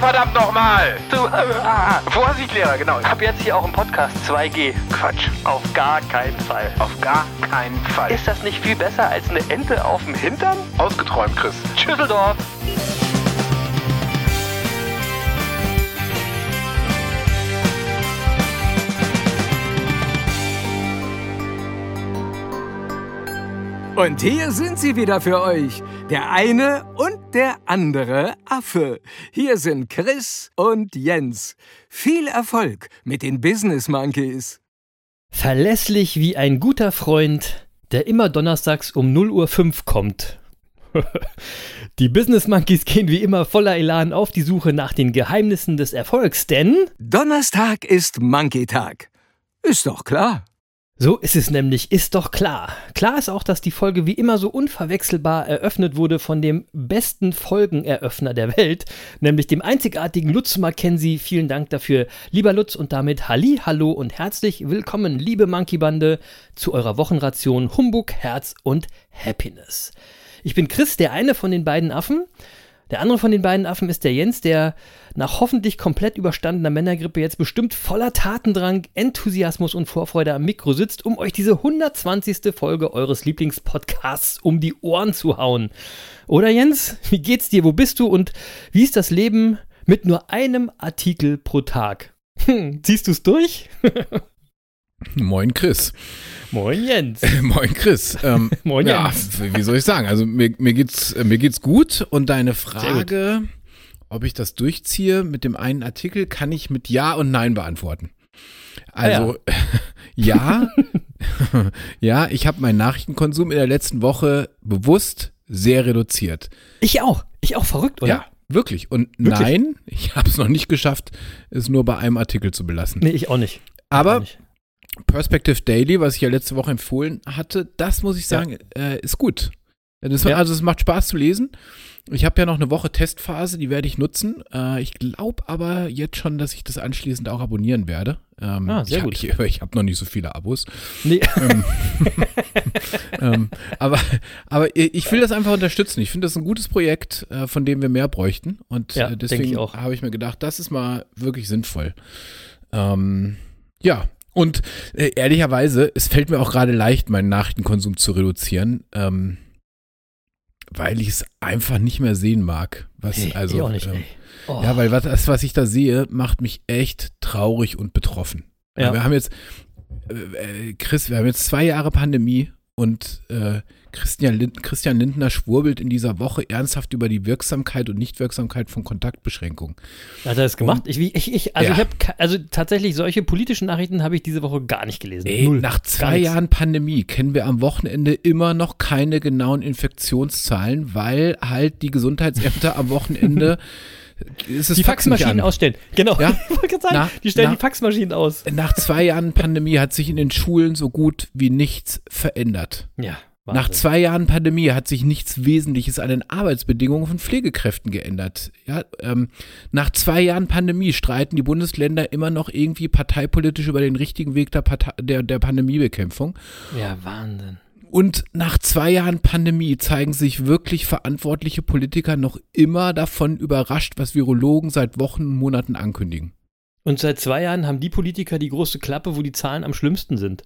Verdammt nochmal! Du, äh, ah, Vorsicht, Lehrer, genau. Ich habe jetzt hier auch im Podcast 2G. Quatsch. Auf gar keinen Fall. Auf gar keinen Fall. Ist das nicht viel besser als eine Ente auf dem Hintern? Ausgeträumt, Chris. Schüsseldorf. Und hier sind sie wieder für euch. Der eine und der andere Affe. Hier sind Chris und Jens. Viel Erfolg mit den Business Monkeys. Verlässlich wie ein guter Freund, der immer donnerstags um 0 Uhr 5 kommt. Die Business Monkeys gehen wie immer voller Elan auf die Suche nach den Geheimnissen des Erfolgs, denn Donnerstag ist Monkey-Tag. Ist doch klar. So ist es nämlich, ist doch klar. Klar ist auch, dass die Folge wie immer so unverwechselbar eröffnet wurde von dem besten Folgeneröffner der Welt, nämlich dem einzigartigen Lutz Mackenzie. Vielen Dank dafür, lieber Lutz, und damit Halli, Hallo und herzlich willkommen, liebe Monkey Bande, zu eurer Wochenration Humbug, Herz und Happiness. Ich bin Chris, der eine von den beiden Affen. Der andere von den beiden Affen ist der Jens, der nach hoffentlich komplett überstandener Männergrippe jetzt bestimmt voller Tatendrang, Enthusiasmus und Vorfreude am Mikro sitzt, um euch diese 120. Folge eures Lieblingspodcasts um die Ohren zu hauen. Oder Jens, wie geht's dir? Wo bist du? Und wie ist das Leben mit nur einem Artikel pro Tag? Hm, ziehst du's durch? Moin Chris. Moin Jens. Moin Chris. Ähm, Moin ja, Jens. wie soll ich sagen? Also mir, mir, geht's, äh, mir geht's gut und deine Frage, ob ich das durchziehe mit dem einen Artikel, kann ich mit Ja und Nein beantworten. Also ja, ja, ich habe meinen Nachrichtenkonsum in der letzten Woche bewusst sehr reduziert. Ich auch. Ich auch verrückt, oder? Ja, wirklich. Und Wirklich? nein, ich habe es noch nicht geschafft, es nur bei einem Artikel zu belassen. Nee, ich auch nicht. Aber Auch nicht. Perspective Daily, was ich ja letzte Woche empfohlen hatte, das muss ich sagen, äh, ist gut. Ja, Das, Ja. Also es macht Spaß zu lesen. Ich habe ja noch eine Woche Testphase, die werde ich nutzen. Äh, ich glaube aber jetzt schon, dass ich das anschließend auch abonnieren werde. Ähm, Ah, sehr ich, gut. Ich, ich habe noch nicht so viele Abos. Nee. Ähm, ähm, aber, aber ich will das einfach unterstützen. Ich finde das ein gutes Projekt, äh, von dem wir mehr bräuchten. Und Ja, äh, deswegen habe ich mir gedacht, das ist mal wirklich sinnvoll. Ähm, ja, und äh, ehrlicherweise, es fällt mir auch gerade leicht, meinen Nachrichtenkonsum zu reduzieren, ähm, weil ich es einfach nicht mehr sehen mag. Was, Nee, also, ich auch nicht, ähm. Oh. ja, weil was, das, was ich da sehe, macht mich echt traurig und betroffen. Ja. Wir haben jetzt, äh, äh, Chris, wir haben jetzt zwei Jahre Pandemie und äh, Christian, Lind, Christian Lindner schwurbelt in dieser Woche ernsthaft über die Wirksamkeit und Nichtwirksamkeit von Kontaktbeschränkungen. Hat er das gemacht? Ich, wie- ich, ich, also Ja. ich habe, also tatsächlich solche politischen Nachrichten habe ich diese Woche gar nicht gelesen. Ey, Null. nach zwei. Jahren Pandemie kennen wir am Wochenende immer noch keine genauen Infektionszahlen, weil halt die Gesundheitsämter am Wochenende ist es Die Faxmaschinen ausstellen. Genau. Ja? Ich wollte gerade sagen, Na, die stellen na. die Faxmaschinen aus. Nach zwei Jahren Pandemie hat sich in den Schulen so gut wie nichts verändert. Ja. Nach Wahnsinn. zwei Jahren Pandemie hat sich nichts Wesentliches an den Arbeitsbedingungen von Pflegekräften geändert. Ja, ähm, nach zwei Jahren Pandemie streiten die Bundesländer immer noch irgendwie parteipolitisch über den richtigen Weg der, Partei der, der Pandemiebekämpfung. Ja, Wahnsinn. Und nach zwei Jahren Pandemie zeigen sich wirklich verantwortliche Politiker noch immer davon überrascht, was Virologen seit Wochen und Monaten ankündigen. Und seit zwei Jahren haben die Politiker die große Klappe, wo die Zahlen am schlimmsten sind.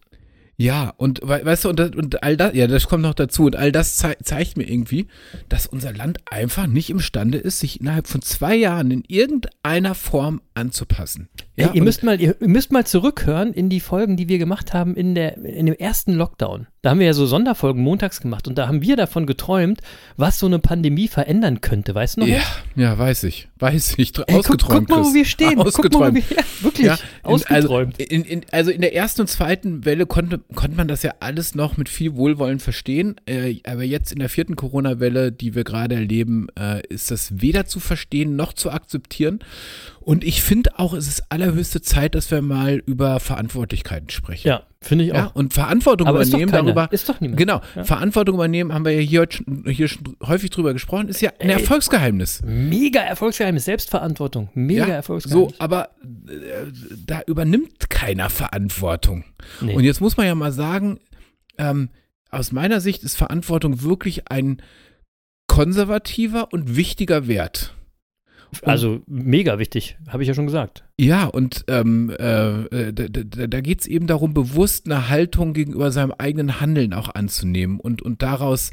Ja, und we- weißt du, und, das, und all das, ja, das kommt noch dazu. Und all das zei zeigt mir irgendwie, dass unser Land einfach nicht imstande ist, sich innerhalb von zwei Jahren in irgendeiner Form anzupassen. Ja, Ey, ihr müsst mal, ihr müsst mal zurückhören in die Folgen, die wir gemacht haben in der, in dem ersten Lockdown. Da haben wir ja so Sonderfolgen montags gemacht und da haben wir davon geträumt, was so eine Pandemie verändern könnte. Weißt du noch? ja, ja, weiß ich, weiß ich. Ey, guck, ausgeträumt. guck mal, wo wir stehen. Guck mal, wo Ausgeträumt. wir, ja, wirklich, Ja, in, ausgeträumt. Also, in, in, also in der ersten und zweiten Welle konnte, konnte man das ja alles noch mit viel Wohlwollen verstehen. Äh, aber jetzt in der vierten Corona-Welle, die wir gerade erleben, äh, ist das weder zu verstehen noch zu akzeptieren. Und ich finde auch, es ist allerhöchste Zeit, dass wir mal über Verantwortlichkeiten sprechen. ja, Finde ich auch. Ja, und Verantwortung Aber ist übernehmen keiner. darüber. Ist doch niemand. Genau, Ja. Verantwortung übernehmen, haben wir ja hier, schon- hier häufig drüber gesprochen, ist ja ein Ey. Erfolgsgeheimnis. Mega Erfolgsgeheimnis, Selbstverantwortung. Mega Ja, Erfolgsgeheimnis. So, aber äh, da übernimmt keiner Verantwortung. Nee. Und jetzt muss man ja mal sagen, ähm, aus meiner Sicht ist Verantwortung wirklich ein konservativer und wichtiger Wert. Also mega wichtig, habe ich ja schon gesagt. Ja, und ähm, äh, da, da, da geht es eben darum, bewusst eine Haltung gegenüber seinem eigenen Handeln auch anzunehmen und, und daraus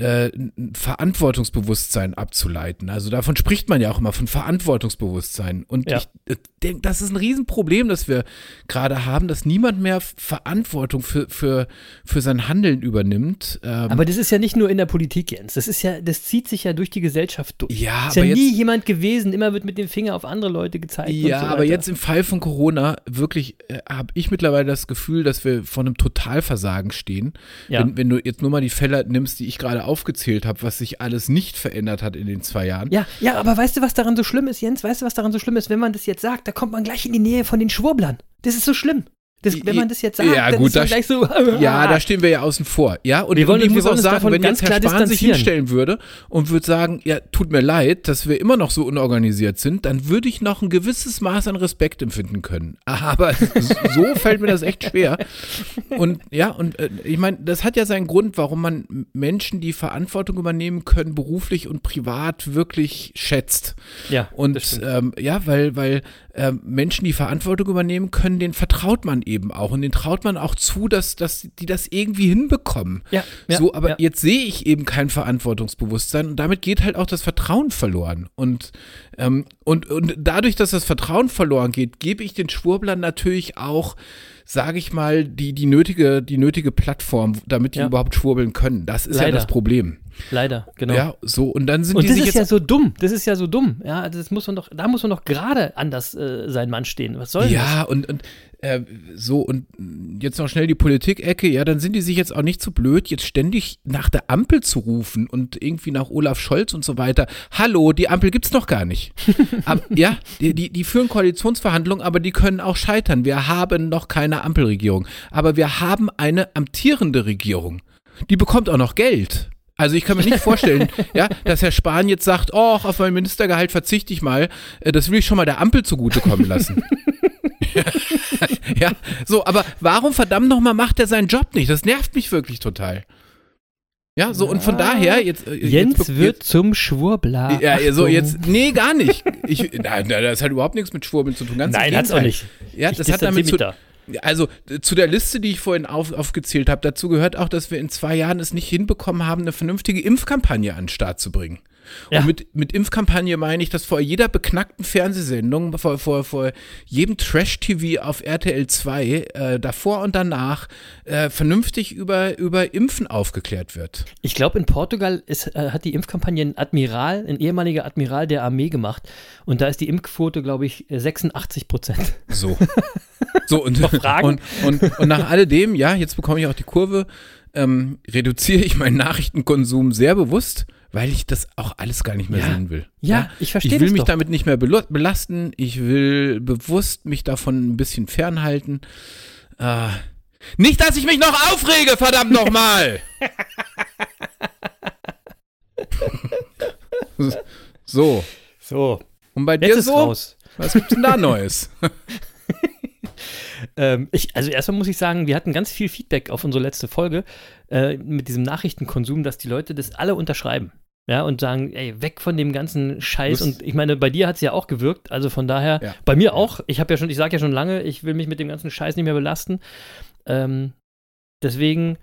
äh, ein Verantwortungsbewusstsein abzuleiten. Also davon spricht man ja auch immer, von Verantwortungsbewusstsein. Und Ja. ich äh, denke, das ist ein Riesenproblem, das wir gerade haben, dass niemand mehr Verantwortung für, für, für sein Handeln übernimmt. Ähm, Aber das ist ja nicht nur in der Politik, Jens. Das ist ja, das zieht sich ja durch die Gesellschaft durch. ja, ist ja nie jemand gewesen, immer wird mit dem Finger auf andere Leute gezeigt. Ja, so aber jetzt im Fall von Corona wirklich äh, habe ich mittlerweile das Gefühl, dass wir vor einem Totalversagen stehen. Ja. Wenn, wenn du jetzt nur mal die Fälle nimmst, die ich gerade aufgezählt habe, was sich alles nicht verändert hat in den zwei Jahren. Ja, ja, aber weißt du, was daran so schlimm ist, Jens? Weißt du, was daran so schlimm ist? Wenn man das jetzt sagt, da kommt man gleich in die Nähe von den Schwurblern. Das ist so schlimm. Das, wenn man das jetzt sagt, Ja, dann gut, da gleich so. Ja, da stehen wir ja außen vor. Ja, und, Wir wollen ich muss auch sagen, wenn ganz jetzt Herr Spahn sich hinstellen würde und würde sagen, ja, tut mir leid, dass wir immer noch so unorganisiert sind, dann würde ich noch ein gewisses Maß an Respekt empfinden können. Aber so fällt mir das echt schwer. Und ja, und äh, ich meine, das hat ja seinen Grund, warum man Menschen, die Verantwortung übernehmen können, beruflich und privat wirklich schätzt. ja, Und ähm, ja, weil, weil ähm, Menschen, die Verantwortung übernehmen können, denen vertraut man eben auch. Und denen traut man auch zu, dass, dass die das irgendwie hinbekommen. ja, ja, so, aber ja. jetzt sehe ich eben kein Verantwortungsbewusstsein und damit geht halt auch das Vertrauen verloren. Und, ähm, und, und dadurch, dass das Vertrauen verloren geht, gebe ich den Schwurblern natürlich auch, sage ich mal, die, die, nötige, die nötige Plattform, damit die Ja. überhaupt schwurbeln können. Das ist ja Leider. das Problem. Leider, genau. Ja, so, und dann sind Und die das ist jetzt ja so dumm. Das ist ja so dumm. Ja, das muss man doch, da muss man doch gerade anders äh, sein Mann stehen. Was soll Ja, und, und äh, so, und jetzt noch schnell die Politik-Ecke, ja, dann sind die sich jetzt auch nicht so blöd, jetzt ständig nach der Ampel zu rufen und irgendwie nach Olaf Scholz und so weiter. Hallo, die Ampel gibt's noch gar nicht. aber, ja, die, die, die führen Koalitionsverhandlungen, aber die können auch scheitern. Wir haben noch keine Ampelregierung. Aber wir haben eine amtierende Regierung. Die bekommt auch noch Geld. Also ich kann mir nicht vorstellen, ja, dass Herr Spahn jetzt sagt, oh, auf mein Ministergehalt verzichte ich mal. Äh, Das will ich schon mal der Ampel zugutekommen lassen. ja, so, aber warum verdammt nochmal macht er seinen Job nicht? Das nervt mich wirklich total. Ja, so, und von daher, jetzt. äh, Jens jetzt, wird zum Schwurbler. Ja, so Achtung. jetzt, nee, gar nicht. Ich, nein, das hat überhaupt nichts mit Schwurbeln zu tun. Ganz Nein, hat's auch nicht. Ja, Ich das hat damit zu, also zu der Liste, die ich vorhin auf, aufgezählt habe, dazu gehört auch, dass wir in zwei Jahren es nicht hinbekommen haben, eine vernünftige Impfkampagne an den Start zu bringen. Ja. Und mit, mit Impfkampagne meine ich, dass vor jeder beknackten Fernsehsendung, vor, vor, vor jedem Trash-TV auf RTL 2, äh, davor und danach, äh, vernünftig über, über Impfen aufgeklärt wird. Ich glaube, in Portugal ist, äh, hat die Impfkampagne ein Admiral, ein ehemaliger Admiral der Armee gemacht. Und da ist die Impfquote, glaube ich, 86 Prozent. So. So, und, Noch Fragen? und, und, und nach alledem, ja, jetzt bekomme ich auch die Kurve, ähm, reduziere ich meinen Nachrichtenkonsum sehr bewusst, weil ich das auch alles gar nicht mehr Ja. sehen will. Ja, ich verstehe Ich will mich doch. damit nicht mehr belasten. Ich will bewusst mich davon ein bisschen fernhalten. Äh, nicht, dass ich mich noch aufrege, verdammt nochmal! so. So, Und bei jetzt dir ist so? raus. Was gibt's denn da Neues? Ähm, ich, also erstmal muss ich sagen, wir hatten ganz viel Feedback auf unsere letzte Folge äh, mit diesem Nachrichtenkonsum, dass die Leute das alle unterschreiben. Ja, und sagen, ey, weg von dem ganzen Scheiß. Und ich meine, bei dir hat es ja auch gewirkt. Also von daher, Ja. bei mir auch. Ich habe ja schon, ich sage ja schon lange, ich will mich mit dem ganzen Scheiß nicht mehr belasten. Ähm, deswegen,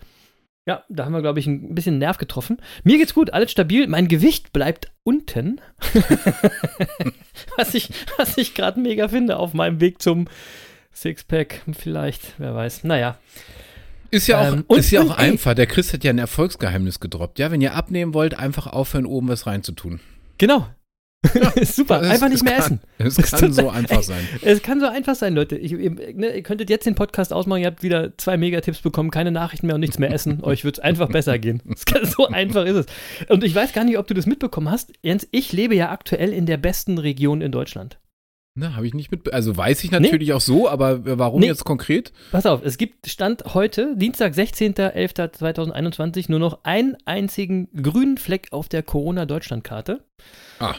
ja, da haben wir, glaube ich, ein bisschen Nerv getroffen. Mir geht's gut, alles stabil. Mein Gewicht bleibt unten. was ich, was ich gerade mega finde auf meinem Weg zum Sixpack, vielleicht, wer weiß. Naja. Ist ja auch, Ähm, und- ist ja und, auch einfach. Der Chris hat ja ein Erfolgsgeheimnis gedroppt. Ja, wenn ihr abnehmen wollt, einfach aufhören, oben was reinzutun. Genau. Ist super. Das- einfach nicht mehr kann, essen. Es Es kann so einfach sein. Es kann so einfach sein, Leute. Ich, ihr, ne, ihr könntet jetzt den Podcast ausmachen, ihr habt wieder zwei Megatipps bekommen, keine Nachrichten mehr und nichts mehr essen. Euch wird es einfach besser gehen. Es kann, so einfach ist es. Und ich weiß gar nicht, ob du das mitbekommen hast. Jens, ich lebe ja aktuell in der besten Region in Deutschland. Ne, habe ich nicht mit. Also weiß ich natürlich nee. auch so, aber warum nee. jetzt konkret? Pass auf, es gibt Stand heute, Dienstag, 16.11.2021, nur noch einen einzigen grünen Fleck auf der Corona-Deutschland-Karte. Ah.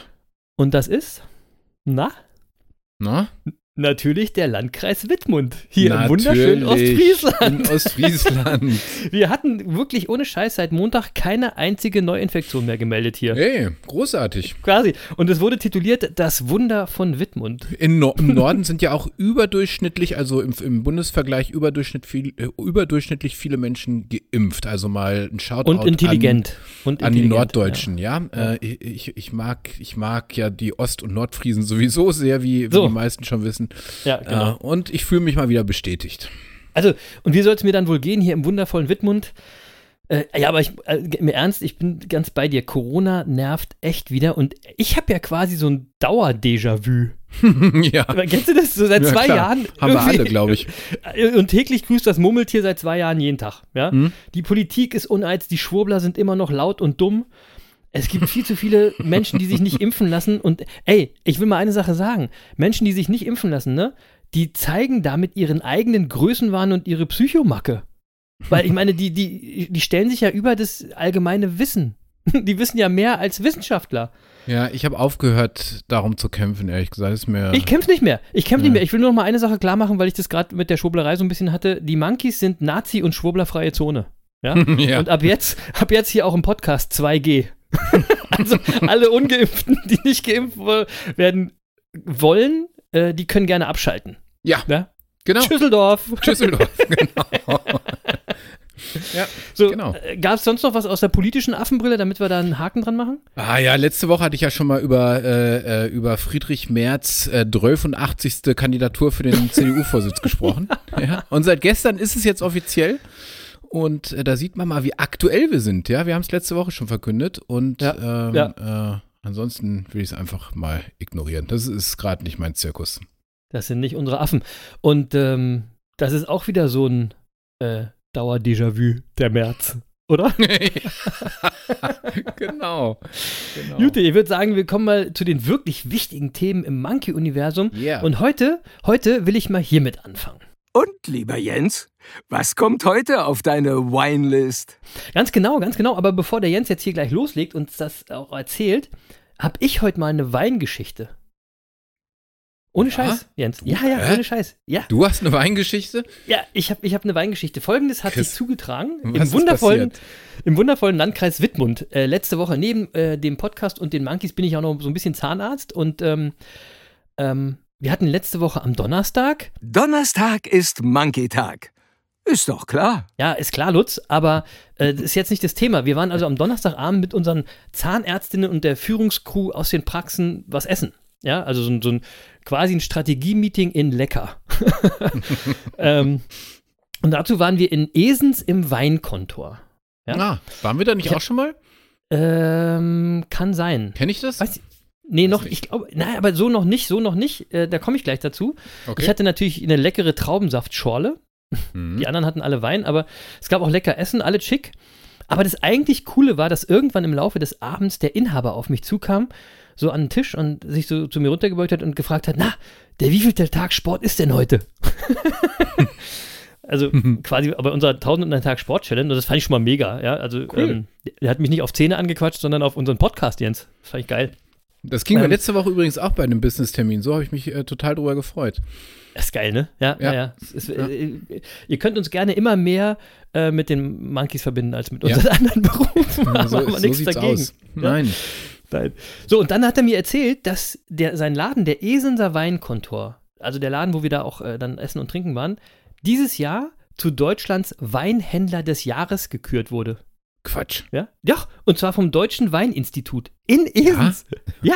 Und das ist, na? Na? Natürlich der Landkreis Wittmund, hier Natürlich, im wunderschönen Ostfriesland. In Ostfriesland. Wir hatten wirklich ohne Scheiß seit Montag keine einzige Neuinfektion mehr gemeldet hier. Hey, großartig. Quasi. Und es wurde tituliert Das Wunder von Wittmund. In no Im Norden sind ja auch überdurchschnittlich, also im, im Bundesvergleich überdurchschnitt viel, äh, überdurchschnittlich viele Menschen geimpft. Also mal ein Shoutout Und intelligent. An, und an die Norddeutschen, ja. ja? Äh, ich, ich, mag, ich mag ja die Ost- und Nordfriesen sowieso sehr, wie, wie so. die meisten schon wissen. Ja, genau. Äh, und ich fühle mich mal wieder bestätigt. Also, und wie soll es mir dann wohl gehen hier im wundervollen Wittmund? Äh, ja, aber ich, äh, im Ernst, ich bin ganz bei dir. Corona nervt echt wieder und ich habe ja quasi so ein Dauer-Déjà-vu. ja. Aber kennst du das so seit ja, zwei klar. Jahren? Haben wir alle, glaube ich. Und täglich grüßt das Murmeltier seit zwei Jahren jeden Tag. Ja? Mhm. Die Politik ist uneins, die Schwurbler sind immer noch laut und dumm. Es gibt viel zu viele Menschen, die sich nicht impfen lassen. Und ey, ich will mal eine Sache sagen. Menschen, die sich nicht impfen lassen, ne, die zeigen damit ihren eigenen Größenwahn und ihre Psychomacke. Weil ich meine, die, die, die stellen sich ja über das allgemeine Wissen. Die wissen ja mehr als Wissenschaftler. Ja, ich habe aufgehört, darum zu kämpfen, ehrlich gesagt. Ist mir ich kämpfe nicht mehr. Ich kämpfe ja. nicht mehr. Ich will nur noch mal eine Sache klar machen, weil ich das gerade mit der Schwurblerei so ein bisschen hatte. Die Monkeys sind Nazi- und schwurblerfreie Zone. Ja? ja? Und ab jetzt, ab jetzt hier auch im Podcast 2G. also alle Ungeimpften, die nicht geimpft werden wollen, äh, die können gerne abschalten. Ja. ja? Genau. Schüsseldorf. Schüsseldorf, genau. ja, so, genau. Äh, Gab es sonst noch was aus der politischen Affenbrille, damit wir da einen Haken dran machen? Ah ja, letzte Woche hatte ich ja schon mal über, äh, äh über Friedrich Merz äh, 83. Kandidatur für den CDU-Vorsitz gesprochen. Ja. Und seit gestern ist es jetzt offiziell. Und äh, da sieht man mal, wie aktuell wir sind. Ja, wir haben es letzte Woche schon verkündet. Und ja, ähm, ja. Äh, ansonsten will ich es einfach mal ignorieren. Das ist gerade nicht mein Zirkus. Das sind nicht unsere Affen. Und ähm, das ist auch wieder so ein äh, Dauer-Déjà-vu, der März. Oder? genau. genau. Jute, ich würde sagen, wir kommen mal zu den wirklich wichtigen Themen im Monkey-Universum. Yeah. Und heute, heute will ich mal hiermit anfangen. Und, lieber Jens, was kommt heute auf deine Winelist? Ganz genau, ganz genau. Aber bevor der Jens jetzt hier gleich loslegt und das auch erzählt, habe ich heute mal eine Weingeschichte. Ohne? Scheiß, Jens. Ja, ja, Hä? ohne Scheiß. Ja. Du hast eine Weingeschichte? Ja, ich habe ich hab eine Weingeschichte. Folgendes hat Chris, sich zugetragen im wundervollen, im wundervollen Landkreis Wittmund. Äh, letzte Woche neben äh, dem Podcast und den Monkeys bin ich auch noch so ein bisschen Zahnarzt und ähm, ähm, wir hatten letzte Woche am Donnerstag. Donnerstag ist Monkey-Tag. Ist doch klar. Ja, ist klar, Lutz, aber äh, das ist jetzt nicht das Thema. Wir waren also am Donnerstagabend mit unseren Zahnärztinnen und der Führungskrew aus den Praxen was essen. Ja, also so, so ein quasi ein Strategie-Meeting in Lecker. ähm, und dazu waren wir in Esens im Weinkontor. Ja? Ah, waren wir da nicht ich auch schon mal? Ähm, kann sein. Kenne ich das? Weiß, Nee, noch, ich glaube, nein, aber so noch nicht, so noch nicht. Äh, da komme ich gleich dazu. Okay. Ich hatte natürlich eine leckere Traubensaftschorle. Mhm. Die anderen hatten alle Wein, aber es gab auch lecker Essen, alle schick. Aber das eigentlich Coole war, dass irgendwann im Laufe des Abends der Inhaber auf mich zukam, so an den Tisch und sich so zu mir runtergebeugt hat und gefragt hat, na, der wievielte Tag Sport ist denn heute? also quasi bei unserer 1001 Tag Sport Challenge, und das fand ich schon mal mega, ja, also cool. ähm, der hat mich nicht auf Zähne angequatscht, sondern auf unseren Podcast, Jens. Das fand ich geil. Das ging ähm, mir letzte Woche übrigens auch bei einem Business-Termin. So habe ich mich äh, total drüber gefreut. Das ist geil, ne? Ja, ja. ja. Ist, ja. Äh, ihr könnt uns gerne immer mehr äh, mit den Monkeys verbinden als mit unseren ja. anderen Berufen. Da so, haben wir nichts so dagegen. Aus. Nein. Nein. So, und dann hat er mir erzählt, dass der, sein Laden, der Esenser Weinkontor, also der Laden, wo wir da auch äh, dann essen und trinken waren, dieses Jahr zu Deutschlands Weinhändler des Jahres gekürt wurde. Quatsch. Ja? Ja, und zwar vom Deutschen Weininstitut in Esens. Ja, ja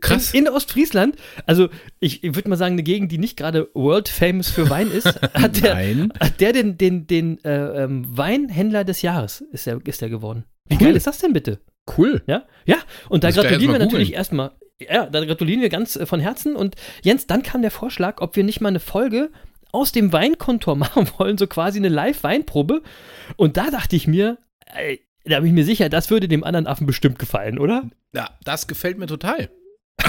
krass. In, in, Ostfriesland. Also, ich, ich würde mal sagen, eine Gegend, die nicht gerade world famous für Wein ist, hat der. Hat der den, den, den äh, ähm, Weinhändler des Jahres ist der, ist der geworden. Wie cool. geil ist das denn bitte? Cool. Ja, ja. Und da das gratulieren wir natürlich erstmal. Ja, da gratulieren wir ganz äh, von Herzen. Und Jens, dann kam der Vorschlag, ob wir nicht mal eine Folge aus dem Weinkontor machen wollen, so quasi eine Live-Weinprobe. Und da dachte ich mir, da bin ich mir sicher, das würde dem anderen Affen bestimmt gefallen, oder? Ja, das gefällt mir total.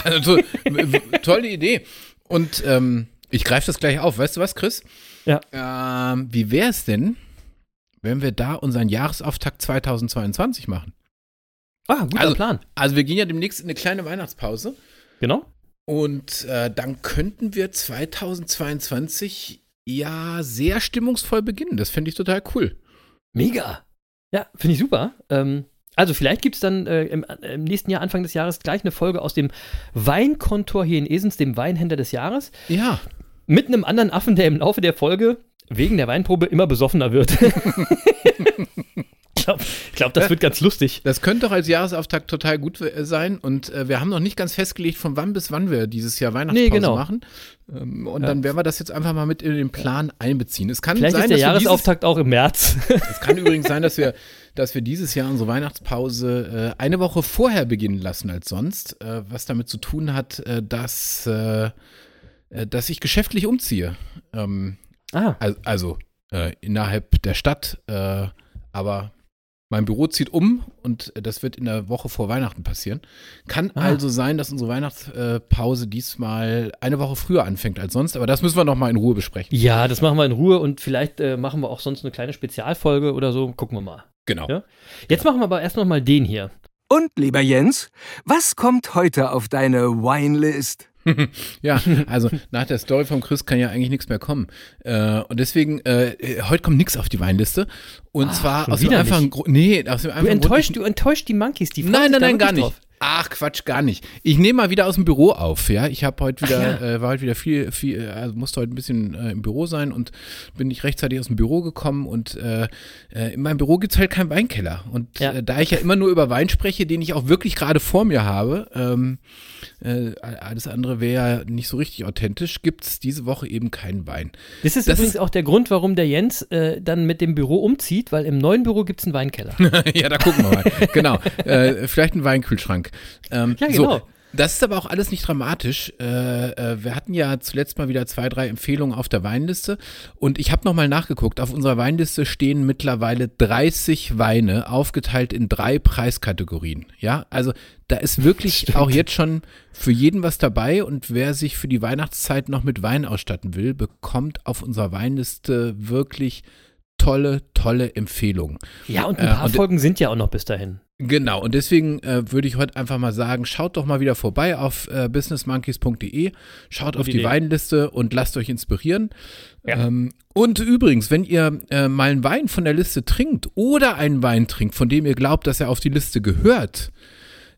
Also, tolle Idee. Und ähm, ich greife das gleich auf. Weißt du was, Chris? Ja. Ähm, wie wäre es denn, wenn wir da unseren Jahresauftakt 2022 machen? Ah, guter Also- Plan. Also wir gehen ja demnächst in eine kleine Weihnachtspause Genau. und äh, dann könnten wir 2022 ja sehr stimmungsvoll beginnen. Das fände ich total cool. Mega. Ja, finde ich super. Ähm, also vielleicht gibt es dann äh, im, im nächsten Jahr, Anfang des Jahres, gleich eine Folge aus dem Weinkontor hier in Esens, dem Weinhändler des Jahres, Ja. mit einem anderen Affen, der im Laufe der Folge wegen der Weinprobe immer besoffener wird. ich glaube, glaub, das wird ganz lustig. Das könnte doch als Jahresauftakt total gut äh, sein. Und äh, wir haben noch nicht ganz festgelegt, von wann bis wann wir dieses Jahr Weihnachtspause Nee, genau. machen. Ähm, und Ja. dann werden wir das jetzt einfach mal mit in den Plan einbeziehen. Es kann Vielleicht sein, ist der dass wir dieses, Jahresauftakt auch im März. es kann übrigens sein, dass wir, dass wir dieses Jahr unsere Weihnachtspause äh, eine Woche vorher beginnen lassen als sonst, äh, was damit zu tun hat, äh, dass, äh, äh, dass ich geschäftlich umziehe. Ähm, ah, also, also äh, innerhalb der Stadt, äh, aber mein Büro zieht um und das wird in der Woche vor Weihnachten passieren. Kann Ah. also sein, dass unsere Weihnachtspause diesmal eine Woche früher anfängt als sonst, aber das müssen wir noch mal in Ruhe besprechen. ja, das machen wir in Ruhe und vielleicht äh, machen wir auch sonst eine kleine Spezialfolge oder so. Gucken wir mal. Genau. Ja. Jetzt machen wir aber erst noch mal den hier. Und, lieber Jens, was kommt heute auf deine Winelist? Ja, also nach der Story vom Chris kann ja eigentlich nichts mehr kommen. Äh, und deswegen, äh, heute kommt nichts auf die Weinliste. Und Ah, zwar aus dem einfachen. Grund. Nee, aus dem Du einfachen Grund. enttäuscht, du enttäuscht die Monkeys, die Nein, nein, nein, gar nicht. drauf. Ach, Quatsch, gar nicht. Ich nehme mal wieder aus dem Büro auf, ja. Ich habe heute wieder, ja. äh, war heute wieder viel, viel, äh, also musste heute ein bisschen äh, im Büro sein und bin nicht rechtzeitig aus dem Büro gekommen und äh, äh, in meinem Büro gibt's halt keinen Weinkeller. Und Ja. äh, da ich ja immer nur über Wein spreche, den ich auch wirklich gerade vor mir habe, ähm, äh, alles andere wäre ja nicht so richtig authentisch, gibt's diese Woche eben keinen Wein. Das ist Das übrigens ist- auch der Grund, warum der Jens dann mit dem Büro umzieht, weil im neuen Büro gibt es einen Weinkeller. ja, da gucken wir mal. genau. Vielleicht ein Weinkühlschrank. Ähm, Ja, genau. So, das ist aber auch alles nicht dramatisch. Äh, äh, wir hatten ja zuletzt mal wieder zwei, drei Empfehlungen auf der Weinliste und ich habe nochmal nachgeguckt. Auf unserer Weinliste stehen mittlerweile 30 Weine aufgeteilt in drei Preiskategorien. Ja, also da ist wirklich auch jetzt schon für jeden was dabei und wer sich für die Weihnachtszeit noch mit Wein ausstatten will, bekommt auf unserer Weinliste wirklich tolle, tolle Empfehlungen. Ja, und ein Äh, paar und- Folgen sind ja auch noch bis dahin. Genau, und deswegen äh, würde ich heute einfach mal sagen, schaut doch mal wieder vorbei auf äh, businessmonkeys.de, schaut auf die Idee. Weinliste und lasst euch inspirieren. Ja. Ähm, und übrigens, wenn ihr äh, mal einen Wein von der Liste trinkt oder einen Wein trinkt, von dem ihr glaubt, dass er auf die Liste gehört,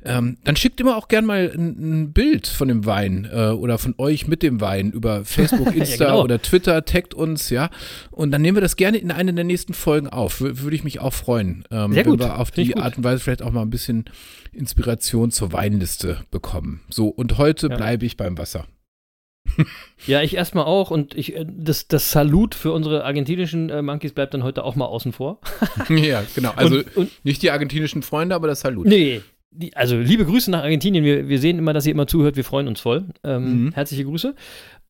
ähm, dann schickt immer auch gern mal ein, ein Bild von dem Wein äh, oder von euch mit dem Wein über Facebook, Ja, Insta genau. oder Twitter, taggt uns, ja. Und dann nehmen wir das gerne in eine der nächsten Folgen auf. Wür- Würde ich mich auch freuen. Ähm, Sehr wenn gut. wir auf Finde die. Art und Weise vielleicht auch mal ein bisschen Inspiration zur Weinliste bekommen. So, und heute Ja. bleibe ich beim Wasser. Ja, ich erstmal auch und ich, äh, das, das Salut für unsere argentinischen äh, Monkeys bleibt dann heute auch mal außen vor. ja, genau. Also und, und nicht die argentinischen Freunde, aber das Salut. nee, die, also liebe Grüße nach Argentinien. Wir, wir sehen immer, dass ihr immer zuhört. Wir freuen uns voll. Ähm, Mhm. Herzliche Grüße.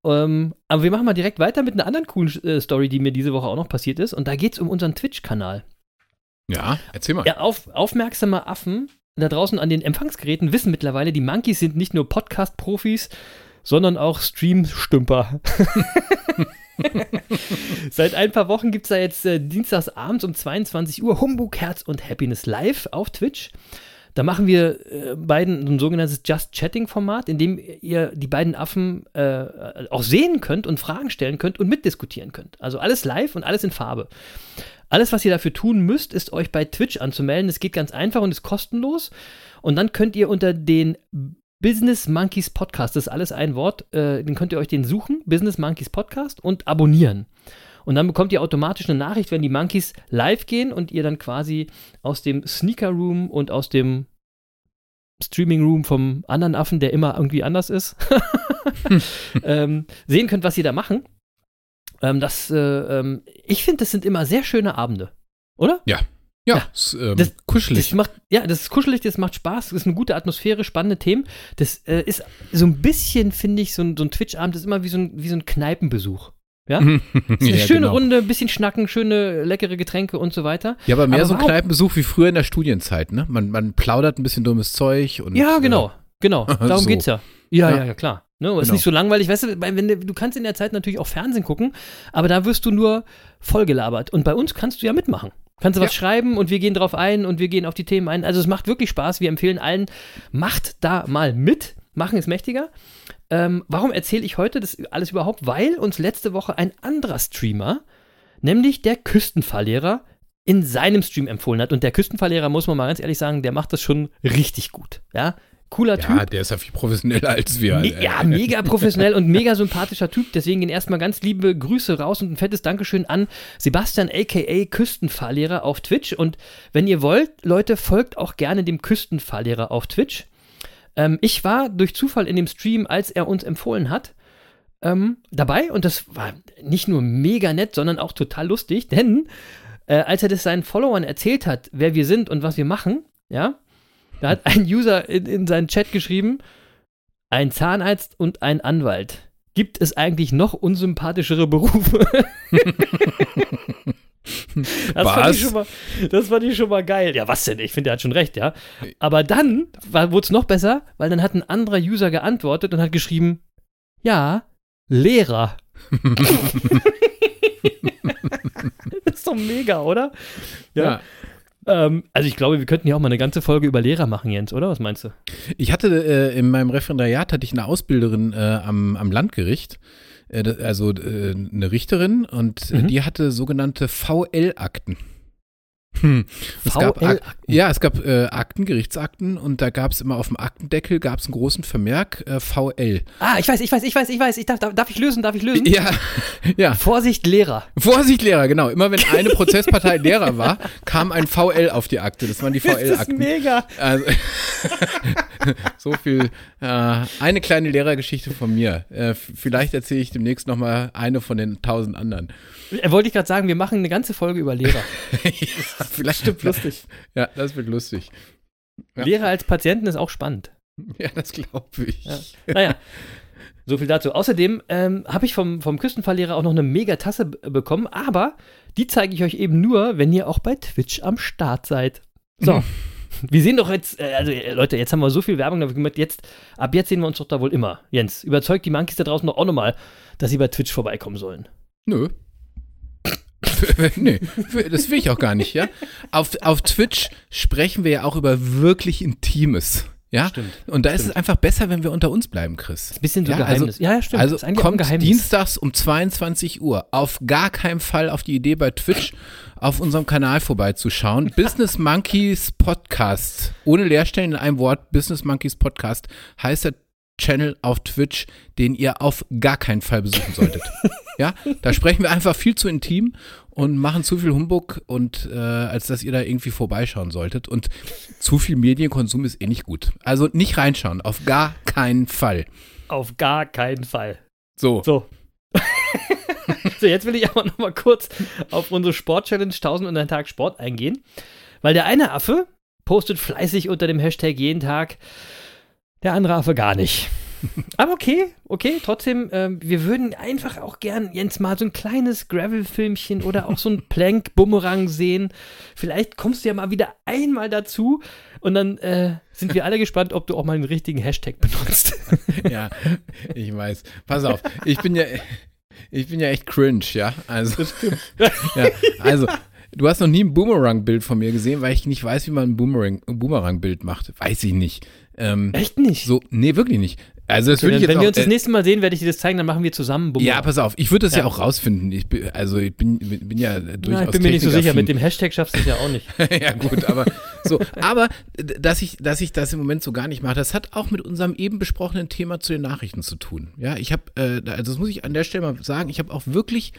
Ähm, aber wir machen mal direkt weiter mit einer anderen coolen äh, Story, die mir diese Woche auch noch passiert ist. Und da geht es um unseren Twitch-Kanal. Ja, erzähl mal. Ja, auf, aufmerksame Affen da draußen an den Empfangsgeräten wissen mittlerweile, die Monkeys sind nicht nur Podcast-Profis, sondern auch Stream-Stümper. Seit ein paar Wochen gibt es da jetzt äh, dienstags abends um 22 Uhr Humbug, Herz und Happiness live auf Twitch. Da machen wir äh, beiden ein sogenanntes Just Chatting-Format, in dem ihr die beiden Affen äh, auch sehen könnt und Fragen stellen könnt und mitdiskutieren könnt. Also alles live und alles in Farbe. Alles, was ihr dafür tun müsst, ist euch bei Twitch anzumelden. Es geht ganz einfach und ist kostenlos. Und dann könnt ihr unter den Business Monkeys Podcast, das ist alles ein Wort, äh, den könnt ihr euch den suchen, Business Monkeys Podcast und abonnieren. Und dann bekommt ihr automatisch eine Nachricht, wenn die Monkeys live gehen und ihr dann quasi aus dem Sneaker Room und aus dem Streaming Room vom anderen Affen, der immer irgendwie anders ist, ähm, sehen könnt, was sie da machen. Ähm, das, äh, ähm, ich finde, das sind immer sehr schöne Abende, oder? Ja, Ja. ist, ähm, Das- kuschelig. Das macht, ja, das ist kuschelig, das macht Spaß, das ist eine gute Atmosphäre, spannende Themen. Das äh, ist so ein bisschen, finde ich, so ein, so ein Twitch-Abend ist immer wie so ein, wie so ein Kneipenbesuch. Ja? Ist eine Ja, schöne genau. Runde, ein bisschen schnacken, schöne leckere Getränke und so weiter. Ja, aber mehr Aber so ein Kneipenbesuch wie früher in der Studienzeit, ne? Man, man plaudert ein bisschen dummes Zeug und. Ja, genau, genau. Darum so. geht's ja. Ja, Ja. ja, klar. Ne? Ist Genau. nicht so langweilig, weißt du, wenn du, du kannst in der Zeit natürlich auch Fernsehen gucken, aber da wirst du nur vollgelabert. Und bei uns kannst du ja mitmachen. Kannst du was Ja. schreiben und wir gehen drauf ein und wir gehen auf die Themen ein. Also es macht wirklich Spaß. Wir empfehlen allen, macht da mal mit. Machen ist mächtiger. Ähm, warum erzähle ich heute das alles überhaupt? Weil uns letzte Woche ein anderer Streamer, nämlich der Küstenfahrlehrer, in seinem Stream empfohlen hat. Und der Küstenfahrlehrer, muss man mal ganz ehrlich sagen, der macht das schon richtig gut. Ja, cooler Typ. Ja, der ist ja viel professioneller als wir. Me ja, mega professionell und mega sympathischer Typ. Deswegen gehen erstmal ganz liebe Grüße raus und ein fettes Dankeschön an Sebastian aka Küstenfahrlehrer auf Twitch. Und wenn ihr wollt, Leute, folgt auch gerne dem Küstenfahrlehrer auf Twitch. Ähm, ich war durch Zufall in dem Stream, als er uns empfohlen hat, ähm, dabei und das war nicht nur mega nett, sondern auch total lustig, denn äh, als er das seinen Followern erzählt hat, wer wir sind und was wir machen, ja, da hat ein User in, in seinen Chat geschrieben, ein Zahnarzt und ein Anwalt. Gibt es eigentlich noch unsympathischere Berufe? das, fand Was? ich schon mal, das fand ich schon mal geil. Ja, was denn? Ich finde, er hat schon recht, ja. Aber dann wurde es noch besser, weil dann hat ein anderer User geantwortet und hat geschrieben, ja, Lehrer. das ist doch mega, oder? ja. Ähm, also ich glaube, wir könnten ja auch mal eine ganze Folge über Lehrer machen, Jens, oder? Was meinst du? Ich hatte äh, in meinem Referendariat hatte ich eine Ausbilderin äh, am, am Landgericht, also äh, eine Richterin und äh, Mhm. die hatte sogenannte VL-Akten. Hm. Es gab VL-Akten. ja, es gab äh, Akten, Gerichtsakten und da gab es immer auf dem Aktendeckel gab es einen großen Vermerk äh, VL. Ah, ich weiß, ich weiß, ich weiß, ich weiß. Ich darf, darf, ich lösen? Darf ich lösen? Ja, ja. Vorsicht, Lehrer. Vorsicht, Lehrer, genau. Immer wenn eine Prozesspartei Lehrer war, kam ein VL auf die Akte. Das waren die Das ist VL-Akten. mega. Also, so viel. Äh, eine kleine Lehrergeschichte von mir. Äh, vielleicht erzähle ich demnächst noch mal eine von den tausend anderen. Äh, Wollte ich gerade sagen, wir machen eine ganze Folge über Lehrer. ja, vielleicht Stimmt, lustig. Ja, das wird lustig. Ja. Lehrer als Patienten ist auch spannend. Ja, das glaube ich. Ja. Naja, so viel dazu. Außerdem ähm, habe ich vom, vom Küstenfahrlehrer auch noch eine mega Tasse bekommen, aber die zeige ich euch eben nur, wenn ihr auch bei Twitch am Start seid. So. Wir sehen doch jetzt, äh, also äh, Leute, jetzt haben wir so viel Werbung dafür gemacht, jetzt, ab jetzt sehen wir uns doch da wohl immer. Jens, überzeugt die Monkeys da draußen doch auch nochmal, dass sie bei Twitch vorbeikommen sollen. Nö. nee, das will ich auch gar nicht, ja. Auf, auf Twitch sprechen wir ja auch über wirklich Intimes. Ja, Stimmt, und da ist stimmt. es einfach besser, wenn wir unter uns bleiben, Chris. Ein bisschen so Ja, Geheimnis. Also, ja, ja, stimmt. Also Ist kommt dienstags um 22 Uhr auf gar keinen Fall auf die Idee bei Twitch auf unserem Kanal vorbeizuschauen. Business Monkeys Podcast. Ohne Leerstellen in einem Wort. Business Monkeys Podcast heißt der Channel auf Twitch, den ihr auf gar keinen Fall besuchen solltet. ja, da sprechen wir einfach viel zu intim und machen zu viel Humbug und äh, als dass ihr da irgendwie vorbeischauen solltet. Und zu viel Medienkonsum ist eh nicht gut. Also nicht reinschauen, auf gar keinen Fall. Auf gar keinen Fall. So. So. so, jetzt will ich aber noch mal kurz auf unsere Sport-Challenge 1000 und ein Tag Sport eingehen. Weil der eine Affe postet fleißig unter dem Hashtag jeden Tag, der andere Affe gar nicht. Aber okay, okay, trotzdem, ähm, wir würden einfach auch gern, Jens, mal so ein kleines Gravel-Filmchen oder auch so ein Plank-Bumerang sehen. Vielleicht kommst du ja mal wieder einmal dazu und dann äh, sind wir alle gespannt, ob du auch mal den richtigen Hashtag benutzt. Ja, ich weiß. Pass auf, ich bin ja, ich bin ja echt cringe, ja. Also, ja, also, du hast noch nie ein Boomerang-Bild von mir gesehen, weil ich nicht weiß, wie man ein Boomerang- Boomerang-Bild macht. Weiß ich nicht. Ähm, Echt nicht? so, nee, wirklich nicht. Also, das So, würde ich jetzt wenn auch, wir uns das äh, nächste Mal sehen, werde ich dir das zeigen, dann machen wir zusammen Bumerang. ja, pass auf, ich würde das ja. Ja. auch rausfinden. Ich bin, also ich bin, bin ja durchaus Na, ich bin mir nicht so sicher, mit dem Hashtag schaffst du es ja auch nicht. ja, gut, aber so, aber dass ich, dass ich das im Moment so gar nicht mache, das hat auch mit unserem eben besprochenen Thema zu den Nachrichten zu tun. Ja, ich habe, äh, also das muss ich an der Stelle mal sagen, ich habe auch wirklich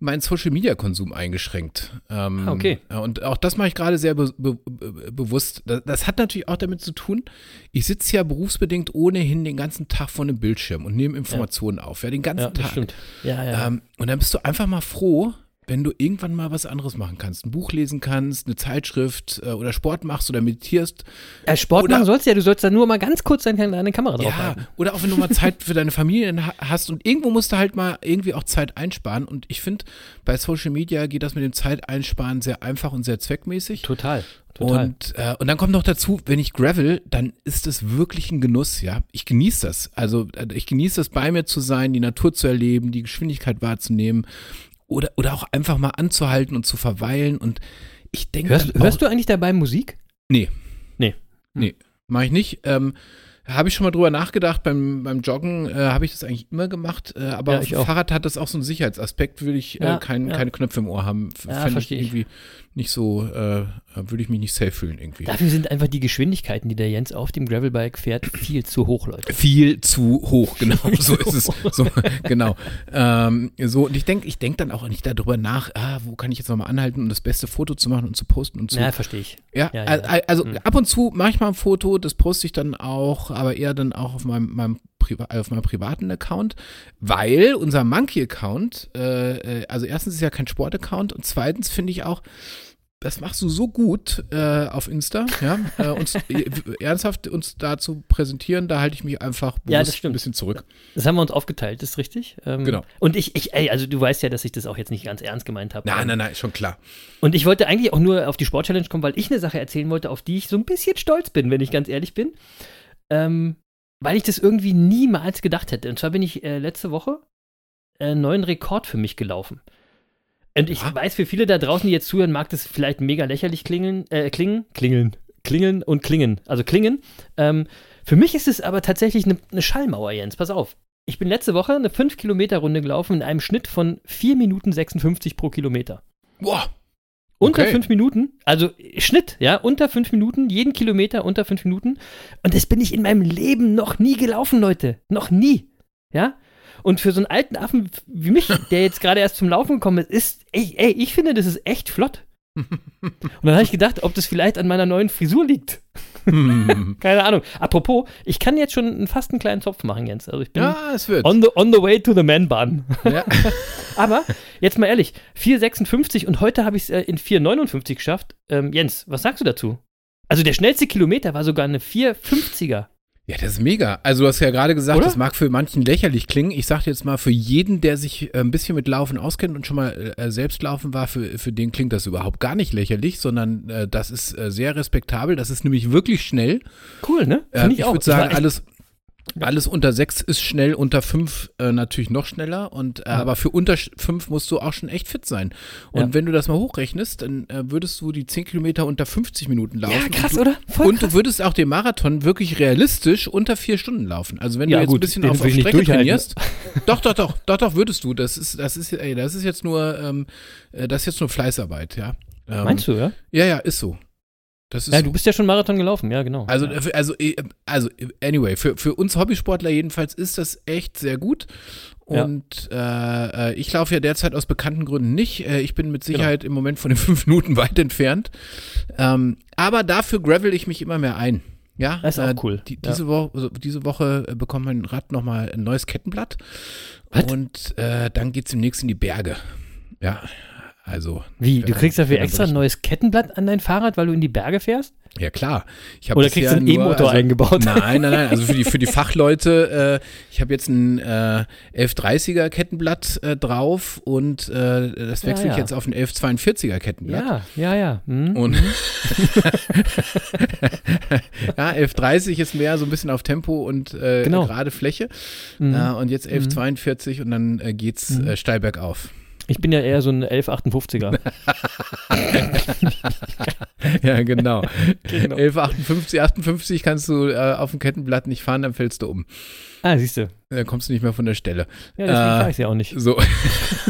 meinen Social Media Konsum eingeschränkt. Ähm, Ah, okay. ja, Und auch das mache ich gerade sehr be be be bewusst. Das, das hat natürlich auch damit zu tun, ich sitze ja berufsbedingt ohnehin den ganzen Tag vor einem Bildschirm und nehme Informationen auf. Ja, den ganzen Ja, Tag. stimmt. Ja, ja. Ähm, und dann bist du einfach mal froh, wenn du irgendwann mal was anderes machen kannst, ein Buch lesen kannst, eine Zeitschrift äh, oder Sport machst oder meditierst. Ja, Sport Oder- machen sollst du ja, du sollst da nur mal ganz kurz deine, deine Kamera drauf Ja, halten. oder auch wenn du mal Zeit für deine Familie ha- hast und irgendwo musst du halt mal irgendwie auch Zeit einsparen. Und ich finde, bei Social Media geht das mit dem Zeiteinsparen sehr einfach und sehr zweckmäßig. Total. Total. Und, äh, und dann kommt noch dazu, wenn ich gravel, dann ist es wirklich ein Genuss, ja. Ich genieße das. Also äh, ich genieße das, bei mir zu sein, die Natur zu erleben, die Geschwindigkeit wahrzunehmen oder, oder auch einfach mal anzuhalten und zu verweilen. Und ich denke. hörst, hörst du eigentlich dabei Musik? Nee. Nee. Nee, mache ich nicht. Ähm, habe ich schon mal drüber nachgedacht, beim, beim Joggen äh, habe ich das eigentlich immer gemacht, äh, aber Ja. Fahrrad hat das auch so einen Sicherheitsaspekt, würde ich äh, Ja, kein, ja. keine Knöpfe im Ohr haben. Ja, fänd ich versteh ich. irgendwie nicht so, äh, würde ich mich nicht safe fühlen irgendwie. Dafür sind einfach die Geschwindigkeiten, die der Jens auf dem Gravelbike fährt, viel zu hoch, Leute. Viel zu hoch, genau, so ist es. So, genau. Ähm, so, und ich denke ich denk dann auch nicht darüber nach, ah, wo kann ich jetzt nochmal anhalten, um das beste Foto zu machen und zu posten und zu. Ja, verstehe ich. Ja, Ja, ja, al- al- also Hm. ab und zu mache ich mal ein Foto, das poste ich dann auch, aber eher dann auch auf meinem, meinem, Priva auf meinem privaten Account, weil unser Monkey-Account, äh, äh, also erstens ist ja kein Sport-Account und zweitens finde ich auch, das machst du so gut äh, auf Insta, ja, äh, uns äh, ernsthaft uns da zu präsentieren, da halte ich mich einfach Ja, das bewusst stimmt. ein bisschen zurück. Das haben wir uns aufgeteilt, ist richtig? Ähm, Genau. Und ich, ich, ey, also du weißt ja, dass ich das auch jetzt nicht ganz ernst gemeint habe. Nein, Ähm, nein, nein, schon klar. Und ich wollte eigentlich auch nur auf die Sport-Challenge kommen, weil ich eine Sache erzählen wollte, auf die ich so ein bisschen stolz bin, wenn ich ganz ehrlich bin. Ähm, weil ich das irgendwie niemals gedacht hätte. Und zwar bin ich äh, letzte Woche einen neuen Rekord für mich gelaufen. Und ich Ja. weiß, für viele da draußen, die jetzt zuhören, mag das vielleicht mega lächerlich klingeln, äh, klingen, klingeln, klingeln und klingen, also klingen. Ähm, für mich ist es aber tatsächlich eine, eine Schallmauer, Jens. Pass auf. Ich bin letzte Woche eine 5-Kilometer-Runde gelaufen in einem Schnitt von 4 Minuten 56 pro Kilometer. Boah, Unter Okay. fünf Minuten, also Schnitt, ja, unter fünf Minuten, jeden Kilometer unter fünf Minuten. Und das bin ich in meinem Leben noch nie gelaufen, Leute. Noch nie. Ja? Und für so einen alten Affen wie mich, der jetzt gerade erst zum Laufen gekommen ist, ist, ey, ey, ich finde, das ist echt flott. Und dann habe ich gedacht, ob das vielleicht an meiner neuen Frisur liegt. Hm. Keine Ahnung. Apropos, ich kann jetzt schon fast einen kleinen Zopf machen, Jens. Also ich bin ja, es wird. on, the, on the way to the man-bun. Ja. Aber jetzt mal ehrlich, 4,56 und heute habe ich es äh, in 4,59 geschafft. Ähm, Jens, was sagst du dazu? Also der schnellste Kilometer war sogar eine 4,50er. Ja, das ist mega. Also du hast ja gerade gesagt, Oder? das mag für manchen lächerlich klingen. Ich sag jetzt mal, für jeden, der sich äh, ein bisschen mit Laufen auskennt und schon mal äh, selbst laufen war, für, für den klingt das überhaupt gar nicht lächerlich, sondern äh, das ist äh, sehr respektabel. Das ist nämlich wirklich schnell. Cool, ne? Äh, Find ich auch. würde war sagen, alles, alles unter sechs ist schnell, unter fünf äh, natürlich noch schneller. Und, äh, Aber für unter fünf musst du auch schon echt fit sein. Und Ja. wenn du das mal hochrechnest, dann äh, würdest du die 10 Kilometer unter 50 Minuten laufen. Ja, krass, und du, oder? Voll und krass. du würdest auch den Marathon wirklich realistisch unter vier Stunden laufen. Also wenn Ja, du jetzt gut, ein bisschen auf, auf Strecke trainierst. doch, doch, doch, doch, doch, würdest du. Das ist, das ist, ey, das ist jetzt nur, ähm, äh, das ist jetzt nur Fleißarbeit, ja. Ähm, Meinst du, ja? Ja, ja, ist so. Das ist Ja, du bist ja schon Marathon gelaufen, ja, genau. Also, ja. also, äh, also, anyway, für, für uns Hobbysportler jedenfalls ist das echt sehr gut. Ja. Und äh, äh, ich laufe ja derzeit aus bekannten Gründen nicht. Äh, ich bin mit Genau. Sicherheit im Moment von den fünf Minuten weit entfernt. Ähm, aber dafür gravel ich mich immer mehr ein. Ja, Das ist auch äh, cool. Die, Ja. diese, Woche, also diese Woche bekommt mein Rad nochmal ein neues Kettenblatt. Was? Und äh, dann geht es demnächst in die Berge. Ja, also. Wie, du Ja, kriegst dafür ja, extra ein neues Kettenblatt an dein Fahrrad, weil du in die Berge fährst? Ja, klar. Oder kriegst du einen E-Motor also- eingebaut? Nein, nein, nein. Also für die, für die Fachleute, äh, ich habe jetzt ein äh, 1130er Kettenblatt äh, drauf und äh, das Ja, wechsle ich ja. jetzt auf ein 1142er Kettenblatt. Ja, ja, ja. Hm. Und ja, 1130 ist mehr so ein bisschen auf Tempo und äh, Genau. gerade Fläche. Mhm. Und jetzt 1142 und dann äh, geht's Mhm. äh, steil bergauf. Ich bin ja eher so ein 1158er. Ja, genau. Genau. 1158, 58 kannst du äh, auf dem Kettenblatt nicht fahren, dann fällst du um. ah, siehst du. Dann kommst du nicht mehr von der Stelle. Ja, deswegen Äh, fahre ich ja auch nicht. So.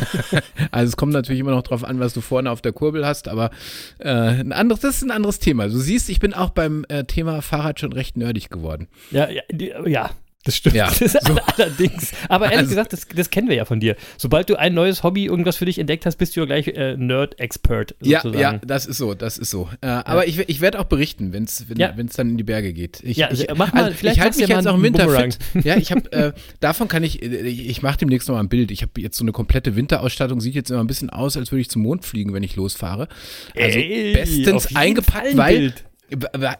also es kommt natürlich immer noch drauf an, was du vorne auf der Kurbel hast, aber äh, ein anderes, das ist ein anderes Thema. Du siehst, ich bin auch beim äh, Thema Fahrrad schon recht nerdig geworden. Ja, ja, ja. Das stimmt. Ja, das so. allerdings. Aber ehrlich Also- gesagt, das, das kennen wir ja von dir. Sobald du ein neues Hobby, irgendwas für dich entdeckt hast, bist du ja gleich äh, Nerd-Expert. Ja, ja, das ist so, das ist so. Äh, Aber ich, ich werde auch berichten, wenn's, wenn Ja. es dann in die Berge geht. Ich, Ja, ich, also mach mal, vielleicht ich halte mich ja jetzt auch im einen Winter Boomerang. fit. Ja, ich habe, äh, davon kann ich, äh, ich, ich mache demnächst noch mal ein Bild. Ich habe jetzt so eine komplette Winterausstattung, sieht jetzt immer ein bisschen aus, als würde ich zum Mond fliegen, wenn ich losfahre. Also Ey, bestens eingepackt, weil Bild.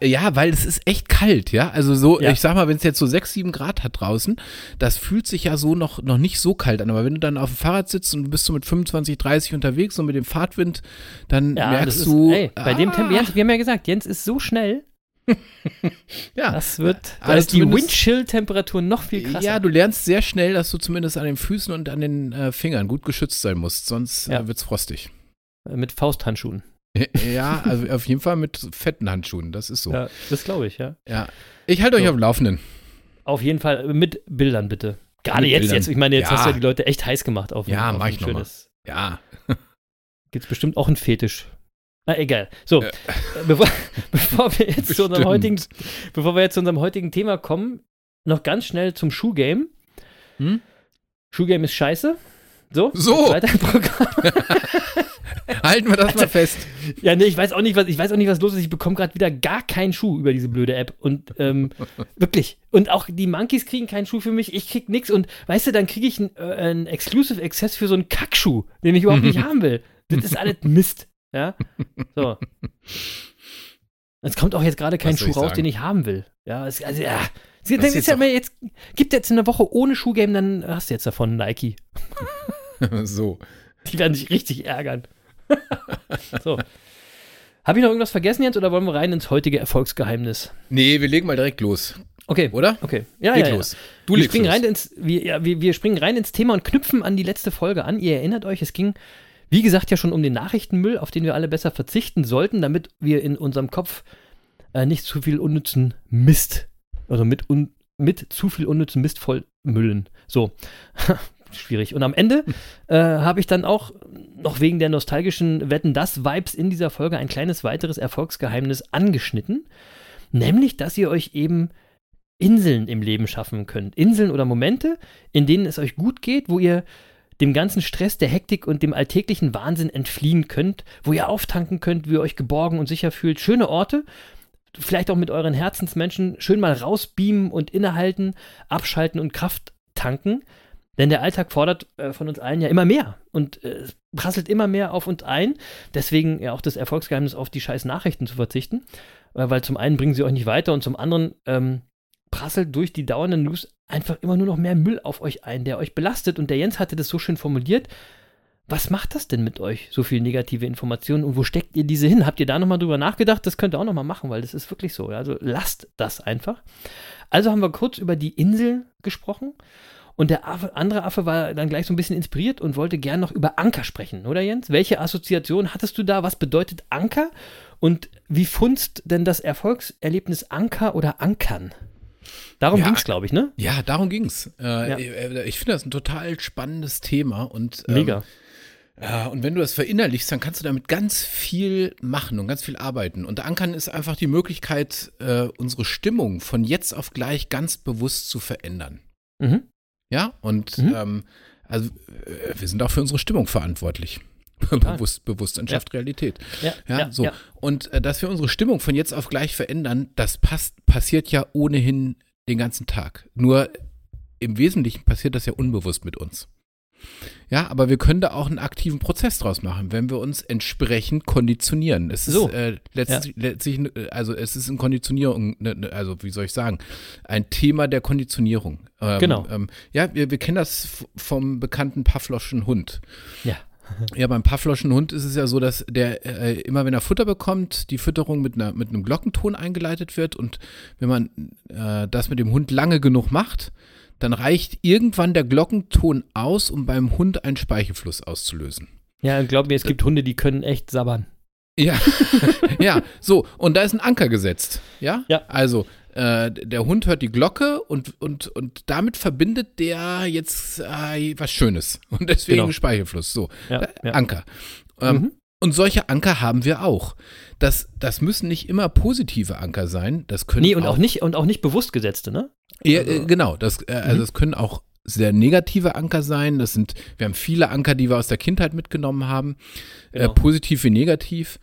Ja, weil es ist echt kalt, ja. Also so, Ja. ich sag mal, wenn es jetzt so 6, 7 Grad hat draußen, das fühlt sich ja so noch, noch nicht so kalt an. Aber wenn du dann auf dem Fahrrad sitzt und bist so mit 25, 30 unterwegs und mit dem Fahrtwind, dann Ja, merkst das du. ist, ey, bei dem ah, Tempo, Jens, wir haben ja gesagt, Jens ist so schnell, ja, das wird, da Also ist die Windchill-Temperatur noch viel krasser. Ja, du lernst sehr schnell, dass du zumindest an den Füßen und an den äh, Fingern gut geschützt sein musst, sonst Ja. äh, wird's frostig. Mit Fausthandschuhen. Ja, also auf jeden Fall mit fetten Handschuhen, das ist so. Ja. Ja, das glaube ich, ja. Ich halte euch So. auf dem Laufenden. Auf jeden Fall äh, mit Bildern bitte. Gerade Mit jetzt, Bildern. jetzt, ich meine, jetzt Ja. hast du ja die Leute echt heiß gemacht auf Ja, auf mach ich noch mal. schönes- Ja. Gibt's bestimmt auch einen Fetisch. Na, egal. So, Äh. äh, bevor, bevor wir jetzt zu unserem heutigen, bevor wir jetzt zu unserem heutigen Thema kommen, noch ganz schnell zum Schuhgame. Hm? Schuhgame ist scheiße. So, So. weiter im Programm. Halten wir das mal fest. Ja, nee, ich weiß auch nicht, was, ich weiß auch nicht, was los ist. Ich bekomme gerade wieder gar keinen Schuh über diese blöde App. Und ähm, wirklich. Und auch die Monkeys kriegen keinen Schuh für mich. Ich krieg nix. Und weißt du, dann kriege ich einen äh, einen Exclusive Access für so einen Kackschuh, den ich überhaupt nicht haben will. Das ist alles Mist. Ja. So. Es kommt auch jetzt gerade kein Schuh raus, sagen? den ich haben will. Ja, es, also, ja. Sie, dann ist ja mal jetzt, gibt jetzt eine Woche ohne Schuhgame, dann hast du jetzt davon Nike. so. Die werden sich richtig ärgern. so. Habe ich noch irgendwas vergessen jetzt oder wollen wir rein ins heutige Erfolgsgeheimnis? Nee, wir legen mal direkt los, Okay. oder? Okay. Ja, Leg ja, los. Ja. Du wir springen los. rein ins wir, ja, wir, wir springen rein ins Thema und knüpfen an die letzte Folge an. Ihr erinnert euch, es ging wie gesagt ja schon um den Nachrichtenmüll, auf den wir alle besser verzichten sollten, damit wir in unserem Kopf äh, nicht zu viel unnützen Mist, also mit un, mit zu viel unnützen Mist vollmüllen. So. Schwierig. Und am Ende äh, habe ich dann auch noch wegen der nostalgischen Wetten das Vibes in dieser Folge ein kleines weiteres Erfolgsgeheimnis angeschnitten, nämlich dass ihr euch eben Inseln im Leben schaffen könnt. Inseln oder Momente, in denen es euch gut geht, wo ihr dem ganzen Stress, der Hektik und dem alltäglichen Wahnsinn entfliehen könnt, wo ihr auftanken könnt, wo ihr euch geborgen und sicher fühlt. Schöne Orte, vielleicht auch mit euren Herzensmenschen, schön mal rausbeamen und innehalten, abschalten und Kraft tanken. Denn der Alltag fordert äh, von uns allen ja immer mehr und äh, prasselt immer mehr auf uns ein. Deswegen ja auch das Erfolgsgeheimnis, auf die scheiß Nachrichten zu verzichten. Äh, weil zum einen bringen sie euch nicht weiter und zum anderen ähm, prasselt durch die dauernden News einfach immer nur noch mehr Müll auf euch ein, der euch belastet. Und der Jens hatte das so schön formuliert. Was macht das denn mit euch, so viel negative Informationen und wo steckt ihr diese hin? Habt ihr da nochmal drüber nachgedacht? Das könnt ihr auch nochmal machen, weil das ist wirklich so. Also lasst das einfach. Also haben wir kurz über die Insel gesprochen und der Affe, andere Affe war dann gleich so ein bisschen inspiriert und wollte gern noch über Anker sprechen, oder Jens? Welche Assoziation hattest du da? Was bedeutet Anker? Und wie funzt denn das Erfolgserlebnis Anker oder Ankern? Darum Ja. ging es, glaube ich, ne? Ja, darum ging's. Äh, Ja. äh, Ich finde das ein total spannendes Thema und ähm, Mega. Ja, und wenn du das verinnerlichst, dann kannst du damit ganz viel machen und ganz viel arbeiten. Und Ankern ist einfach die Möglichkeit, äh, unsere Stimmung von jetzt auf gleich ganz bewusst zu verändern. Mhm. Ja, und Mhm. ähm, also äh, wir sind auch für unsere Stimmung verantwortlich. bewusst, Bewusstsein schafft Realität. Ja, Ja, ja, so. ja. Und äh, dass wir unsere Stimmung von jetzt auf gleich verändern, das passt, passiert ja ohnehin den ganzen Tag. Nur im Wesentlichen passiert das ja unbewusst mit uns. Ja, aber wir können da auch einen aktiven Prozess draus machen, wenn wir uns entsprechend konditionieren. Es ist So. äh, letztlich, letztlich, äh, also es ist in Konditionierung, ne, ne, also wie soll ich sagen, ein Thema der Konditionierung. Ähm, Genau. Ähm, ja, wir, wir kennen das vom bekannten Pavloschen Hund. Ja. Ja, beim Pavloschen Hund ist es ja so, dass der äh, immer, wenn er Futter bekommt, die Fütterung mit, einer, mit einem Glockenton eingeleitet wird. Und wenn man äh, das mit dem Hund lange genug macht, dann reicht irgendwann der Glockenton aus, um beim Hund einen Speichelfluss auszulösen. Ja, glaub mir, es gibt Hunde, die können echt sabbern. Ja, ja, so. Und da ist ein Anker gesetzt. Ja, Ja. Also, äh, der Hund hört die Glocke und, und, und damit verbindet der jetzt äh, was Schönes. Und deswegen Genau. Speichelfluss. So, Ja, äh, ja. Anker. Ähm, Mhm. Und solche Anker haben wir auch. Das, das müssen nicht immer positive Anker sein. Das können nee, und auch, auch nicht, und auch nicht bewusst gesetzte, ne? Ja, also, genau. Das, äh, also mhm. das können auch sehr negative Anker sein. Das sind, wir haben viele Anker, die wir aus der Kindheit mitgenommen haben. Äh, genau. Äh, positiv wie negativ.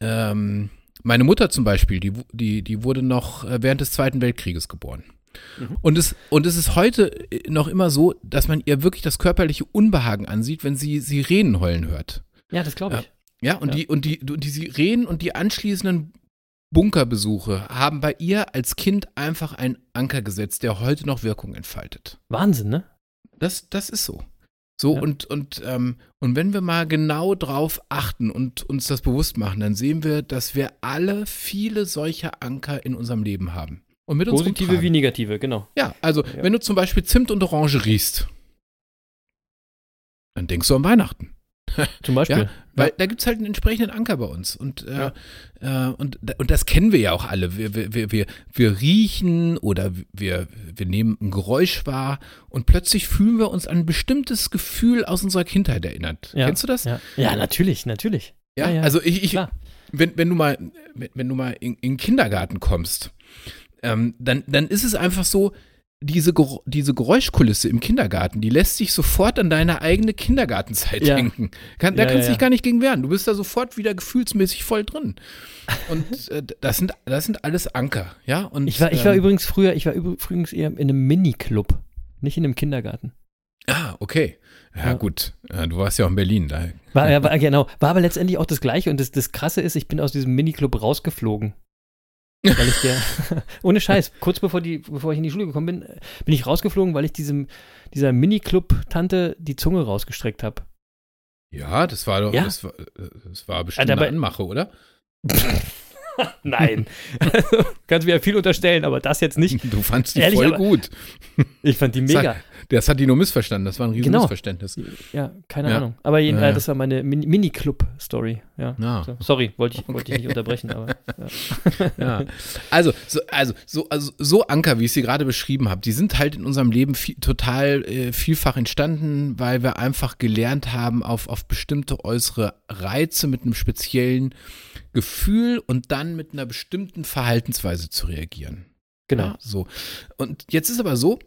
Ähm, meine Mutter zum Beispiel, die, die, die wurde noch äh, während des Zweiten Weltkrieges geboren. Mhm. Und, es, und es ist heute äh, noch immer so, dass man ihr wirklich das körperliche Unbehagen ansieht, wenn sie Sirenen heulen hört. Ja, das glaube ich. Ja, und, ja. Die, und, die, und die Sirenen und die anschließenden Bunkerbesuche haben bei ihr als Kind einfach einen Anker gesetzt, der heute noch Wirkung entfaltet. Wahnsinn, ne? Das, das ist so. So, ja. und, und, ähm, und wenn wir mal genau drauf achten und uns das bewusst machen, dann sehen wir, dass wir alle viele solcher Anker in unserem Leben haben. Und mit Positive wie negative, genau. Ja, also ja. wenn du zum Beispiel Zimt und Orange riechst, dann denkst du an Weihnachten. Zum Beispiel. Ja, weil ja. da gibt es halt einen entsprechenden Anker bei uns. Und, äh, ja. äh, und, und das kennen wir ja auch alle. Wir, wir, wir, wir riechen oder wir, wir nehmen ein Geräusch wahr und plötzlich fühlen wir uns an ein bestimmtes Gefühl aus unserer Kindheit erinnert. Kennst du das? Ja, natürlich, natürlich. Ja, also ich, ich wenn, wenn du mal, wenn, wenn du mal in, in den Kindergarten kommst, ähm, dann, dann ist es einfach so, diese, diese Geräuschkulisse im Kindergarten, die lässt sich sofort an deine eigene Kindergartenzeit ja. denken. Kann, da ja, kannst du ja. dich gar nicht gegen wehren. Du bist da sofort wieder gefühlsmäßig voll drin. Und äh, das, sind, das sind alles Anker, ja. Und, ich war, ich war ähm, übrigens früher, ich war übrigens eher in einem Mini-Club, nicht in einem Kindergarten. Ah, okay. Ja, gut. du warst ja auch in Berlin. Da. War, ja, war, genau. War aber letztendlich auch das Gleiche. Und das, das Krasse ist, ich bin aus diesem Mini-Club rausgeflogen. Weil ich der, ohne Scheiß, kurz bevor, die, bevor ich in die Schule gekommen bin, bin ich rausgeflogen, weil ich diesem, dieser Mini-Club-Tante die Zunge rausgestreckt habe. Ja, das war doch, ja? das, war, das war bestimmt Alter, eine Anmache, oder? Nein. Also, kannst mir ja viel unterstellen, aber das jetzt nicht. Du fandst die Ehrlich, voll gut. Ich fand die mega. Das hat die nur missverstanden. Das war ein riesen genau. Missverständnis. Ja, keine ja. Ahnung. Aber jeden, ja, ja. das war meine Mini-Club-Story. Ja. So. Sorry, wollte ich, okay. wollte ich nicht unterbrechen, aber. Also, so, also, so, also, so Anker, wie ich sie gerade beschrieben habe, die sind halt in unserem Leben viel, total äh, vielfach entstanden, weil wir einfach gelernt haben, auf, auf bestimmte äußere Reize mit einem speziellen Gefühl und dann mit einer bestimmten Verhaltensweise zu reagieren. Genau. so. Und jetzt ist aber so,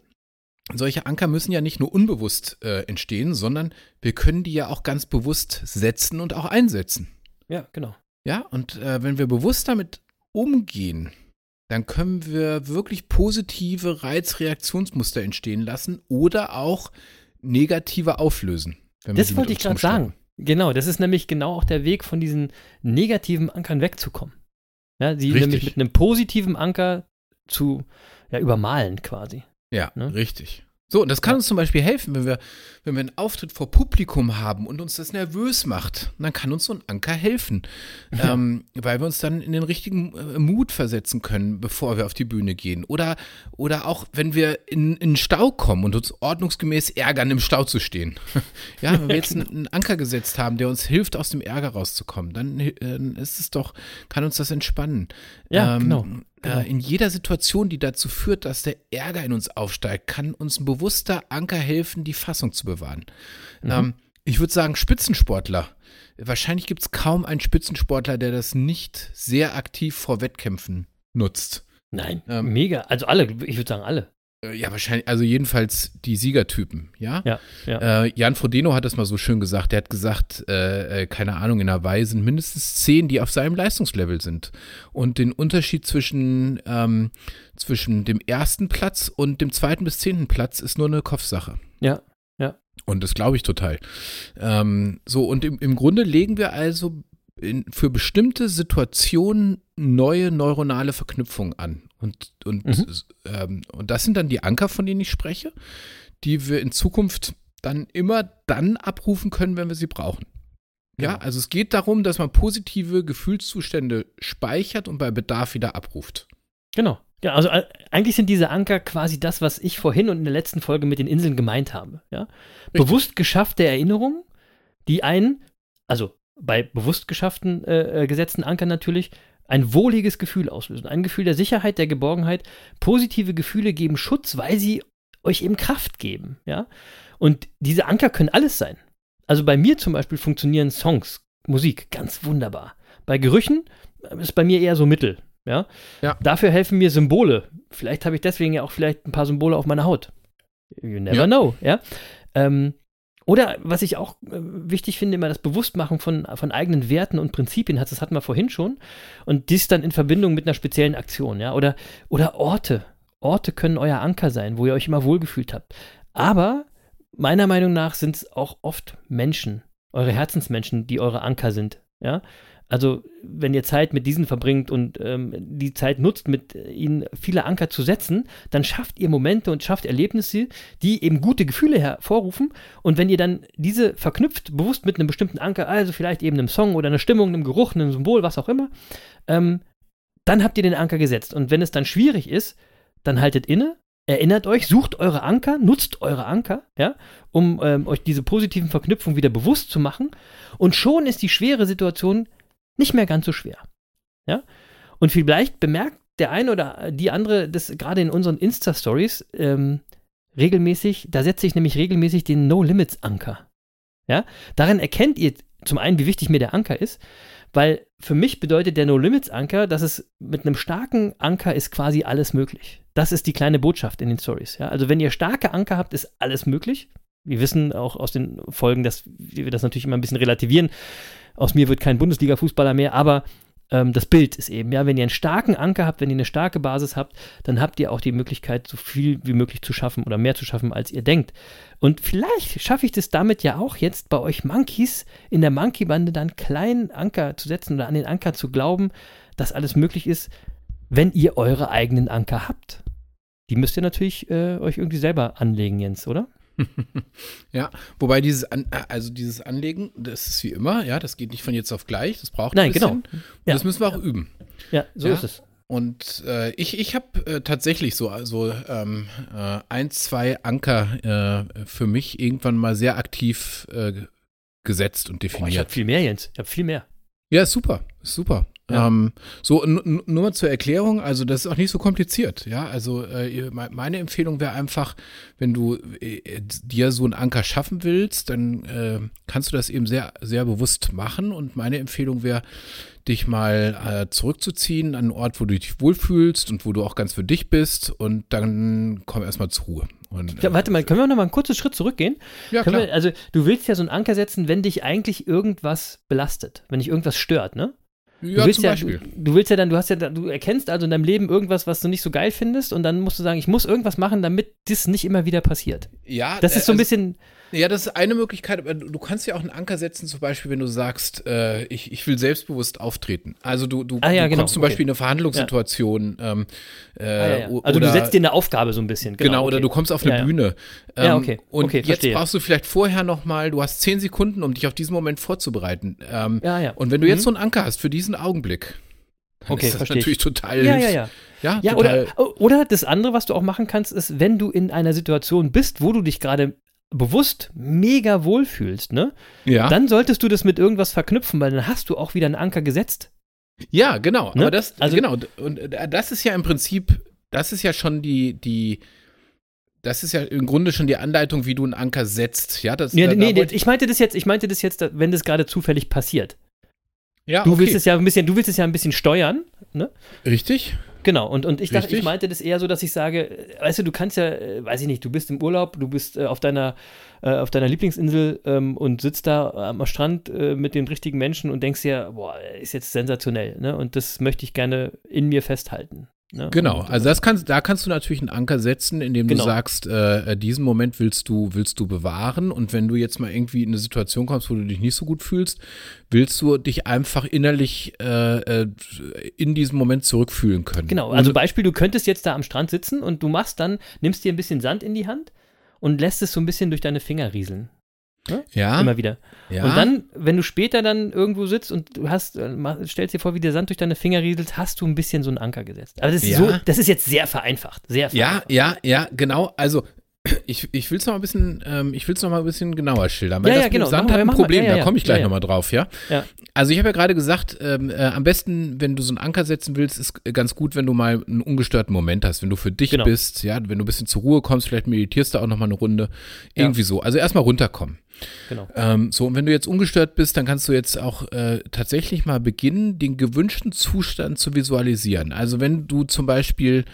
solche Anker müssen ja nicht nur unbewusst äh, entstehen, sondern wir können die ja auch ganz bewusst setzen und auch einsetzen. Ja, genau. Ja, und äh, wenn wir bewusst damit umgehen, dann können wir wirklich positive Reizreaktionsmuster entstehen lassen oder auch negative auflösen. das wollte ich gerade sagen. Genau, das ist nämlich genau auch der Weg, von diesen negativen Ankern wegzukommen. Ja, sie nämlich mit einem positiven Anker zu ja, übermalen quasi. Ja, ne? richtig. So, und das kann uns zum Beispiel helfen, wenn wir, wenn wir einen Auftritt vor Publikum haben und uns das nervös macht, dann kann uns so ein Anker helfen, ja. ähm, weil wir uns dann in den richtigen äh, Mut versetzen können, bevor wir auf die Bühne gehen. Oder, oder auch, wenn wir in, in den Stau kommen und uns ordnungsgemäß ärgern, im Stau zu stehen. ja, wenn wir jetzt einen, einen, Anker gesetzt haben, der uns hilft, aus dem Ärger rauszukommen, dann äh, ist es doch, kann uns das entspannen. Ja, ähm, genau. Genau. in jeder Situation, die dazu führt, dass der Ärger in uns aufsteigt, kann uns ein bewusster Anker helfen, die Fassung zu bewahren. Mhm. Ähm, ich würde sagen, Spitzensportler. Wahrscheinlich gibt es kaum einen Spitzensportler, der das nicht sehr aktiv vor Wettkämpfen nutzt. Nein, ähm, mega. Also alle, ich würde sagen alle. Äh, ja, wahrscheinlich, also jedenfalls die Siegertypen, ja? Ja. ja. Äh, Jan Frodeno hat das mal so schön gesagt. Der hat gesagt, äh, äh, keine Ahnung, in Hawaii sind mindestens zehn, die auf seinem Leistungslevel sind. Und den Unterschied zwischen, ähm, zwischen dem ersten Platz und dem zweiten bis zehnten Platz ist nur eine Kopfsache. Ja, ja. Und das glaube ich total. Ähm, so, und im, im Grunde legen wir also in, für bestimmte Situationen neue neuronale Verknüpfungen an. Und, und, mhm. ähm, und das sind dann die Anker, von denen ich spreche, die wir in Zukunft dann immer dann abrufen können, wenn wir sie brauchen. Ja, genau. also es geht darum, dass man positive Gefühlszustände speichert und bei Bedarf wieder abruft. Genau. Ja, also äh, eigentlich sind diese Anker quasi das, was ich vorhin und in der letzten Folge mit den Inseln gemeint habe. Ja? Bewusst geschaffte Erinnerungen, die einen, also bei bewusst geschafften äh, äh gesetzten Ankern natürlich, ein wohliges Gefühl auslösen. Ein Gefühl der Sicherheit, der Geborgenheit. Positive Gefühle geben Schutz, weil sie euch eben Kraft geben. Ja? Und diese Anker können alles sein. Also bei mir zum Beispiel funktionieren Songs Musik, ganz wunderbar. Bei Gerüchen ist bei mir eher so Mittel. Ja? Ja. Dafür helfen mir Symbole. Vielleicht habe ich deswegen ja auch vielleicht ein paar Symbole auf meiner Haut. You never Ja. know, ja. Ähm, oder was ich auch äh, wichtig finde, immer das Bewusstmachen von, von eigenen Werten und Prinzipien hat, das hatten wir vorhin schon. Und dies dann in Verbindung mit einer speziellen Aktion, ja. Oder, oder Orte. Orte können euer Anker sein, wo ihr euch immer wohlgefühlt habt. Aber meiner Meinung nach sind es auch oft Menschen, eure Herzensmenschen, die eure Anker sind, ja. Also, wenn ihr Zeit mit diesen verbringt und ähm, die Zeit nutzt, mit ihnen viele Anker zu setzen, dann schafft ihr Momente und schafft Erlebnisse, die eben gute Gefühle hervorrufen. Und wenn ihr dann diese verknüpft, bewusst mit einem bestimmten Anker, also vielleicht eben einem Song oder einer Stimmung, einem Geruch, einem Symbol, was auch immer, ähm, dann habt ihr den Anker gesetzt. Und wenn es dann schwierig ist, dann haltet inne, erinnert euch, sucht eure Anker, nutzt eure Anker, ja, um ähm, euch diese positiven Verknüpfungen wieder bewusst zu machen. Und schon ist die schwere Situation nicht mehr ganz so schwer. Ja? Und vielleicht bemerkt der eine oder die andere das gerade in unseren Insta-Stories ähm, regelmäßig, da setze ich nämlich regelmäßig den No-Limits-Anker. Ja? Darin erkennt ihr zum einen, wie wichtig mir der Anker ist, weil für mich bedeutet der No-Limits-Anker, dass es mit einem starken Anker ist quasi alles möglich. Das ist die kleine Botschaft in den Stories. Ja? Also wenn ihr starke Anker habt, ist alles möglich. Wir wissen auch aus den Folgen, dass wir das natürlich immer ein bisschen relativieren. Aus mir wird kein Bundesliga-Fußballer mehr, aber ähm, das Bild ist eben, ja, wenn ihr einen starken Anker habt, wenn ihr eine starke Basis habt, dann habt ihr auch die Möglichkeit, so viel wie möglich zu schaffen oder mehr zu schaffen, als ihr denkt. Und vielleicht schaffe ich das damit ja auch jetzt bei euch Monkeys in der Monkey-Bande dann einen kleinen Anker zu setzen oder an den Anker zu glauben, dass alles möglich ist, wenn ihr eure eigenen Anker habt. Die müsst ihr natürlich äh, euch irgendwie selber anlegen, Jens, oder? Ja, wobei dieses, An also dieses Anlegen, das ist wie immer, ja, das geht nicht von jetzt auf gleich, das braucht Nein, ein bisschen. genau. Und Ja. Das müssen wir auch üben. Ja, so Ja. ist es. Und äh, ich, ich habe äh, tatsächlich so also ähm, äh, ein, zwei Anker äh, für mich irgendwann mal sehr aktiv äh, gesetzt und Boah, ich definiert. habe viel mehr, Jens. Ich habe viel mehr. ja, super, super. Ja. Ähm, so, nur mal zur Erklärung, also das ist auch nicht so kompliziert, ja, also äh, meine Empfehlung wäre einfach, wenn du äh, dir so einen Anker schaffen willst, dann äh, kannst du das eben sehr, sehr bewusst machen und meine Empfehlung wäre, dich mal äh, zurückzuziehen an einen Ort, wo du dich wohlfühlst und wo du auch ganz für dich bist und dann komm erstmal zur Ruhe. Und, Ja, äh, warte mal, können wir noch mal einen kurzen Schritt zurückgehen? Ja, Können klar. Wir, also, du willst ja so einen Anker setzen, wenn dich eigentlich irgendwas belastet, wenn dich irgendwas stört, ne? Du ja, willst zum ja, Beispiel. Du, du willst ja dann, du hast ja, du erkennst also in deinem Leben irgendwas, was du nicht so geil findest und dann musst du sagen, ich muss irgendwas machen, damit das nicht immer wieder passiert. Ja, Das ist so ein also- bisschen, Ja, das ist eine Möglichkeit, aber du kannst ja auch einen Anker setzen, zum Beispiel, wenn du sagst, äh, ich, ich will selbstbewusst auftreten. Also du, du, Ah, ja, du genau, kommst zum okay. Beispiel in eine Verhandlungssituation. Ähm, äh, ah, ja, ja. also oder, du setzt dir eine Aufgabe so ein bisschen. Genau, Genau, oder okay. du kommst auf eine Ja, ja. Bühne. Ähm, Ja, okay, Und okay, jetzt verstehe. brauchst du vielleicht vorher noch mal, du hast zehn Sekunden, um dich auf diesen Moment vorzubereiten. Ähm, Ja, ja. Und wenn du jetzt Mhm. so einen Anker hast für diesen Augenblick, dann Okay, ist das verstehe ich. natürlich total Ja, ja, ja. Ja, Ja, oder, oder das andere, was du auch machen kannst, ist, wenn du in einer Situation bist, wo du dich gerade bewusst mega wohlfühlst, ne? ja. Dann solltest du das mit irgendwas verknüpfen, weil dann hast du auch wieder einen Anker gesetzt. Ja, genau. Ne? Aber das, Also- genau, und äh, das ist ja im Prinzip, das ist ja schon die, die, das ist ja im Grunde schon die Anleitung, wie du einen Anker setzt. Ja, das, Nee, da- da nee, wollte- ich meinte das jetzt, ich meinte das jetzt, wenn das gerade zufällig passiert. ja, Du okay. willst es ja ein bisschen, du willst es ja ein bisschen steuern, ne? Richtig? Genau, und, und ich dachte, ich meinte das eher so, dass ich sage, äh, weißt du, du kannst ja, äh, weiß ich nicht, du bist im Urlaub, du bist äh, auf deiner, äh, auf deiner Lieblingsinsel ähm, und sitzt da am Strand äh, mit den richtigen Menschen und denkst dir, boah, ist jetzt sensationell, ne? Und das möchte ich gerne in mir festhalten. Ne? Genau, Und, also das kannst, da kannst du natürlich einen Anker setzen, indem du Genau. sagst, äh, diesen Moment willst du, willst du bewahren und wenn du jetzt mal irgendwie in eine Situation kommst, wo du dich nicht so gut fühlst, willst du dich einfach innerlich äh, äh, in diesem Moment zurückfühlen können. Genau, also Und- Beispiel, du könntest jetzt da am Strand sitzen und du machst dann, nimmst dir ein bisschen Sand in die Hand und lässt es so ein bisschen durch deine Finger rieseln. Ja, Immer wieder. ja, Und dann, wenn du später dann irgendwo sitzt und du hast, äh, stellst dir vor, wie der Sand durch deine Finger rieselt, hast du ein bisschen so einen Anker gesetzt. Aber das ist Ja. so, das ist jetzt sehr vereinfacht. Sehr Ja, vereinfacht. ja, ja, genau. Also ich, ich will es noch ein bisschen, ähm, ich will noch mal ein bisschen genauer schildern, weil Ja, das ja, genau. Sand hat ein. Problem, Ja, da komme ich gleich ja, ja. nochmal drauf, ja. Also ich habe ja gerade gesagt, ähm, äh, am besten, wenn du so einen Anker setzen willst, ist ganz gut, wenn du mal einen ungestörten Moment hast, wenn du für dich Genau. bist, ja, wenn du ein bisschen zur Ruhe kommst, vielleicht meditierst du auch nochmal eine Runde, irgendwie so. Also erstmal runterkommen. Genau. Ähm, so, und wenn du jetzt ungestört bist, dann kannst du jetzt auch äh, tatsächlich mal beginnen, den gewünschten Zustand zu visualisieren. Also wenn du zum Beispiel,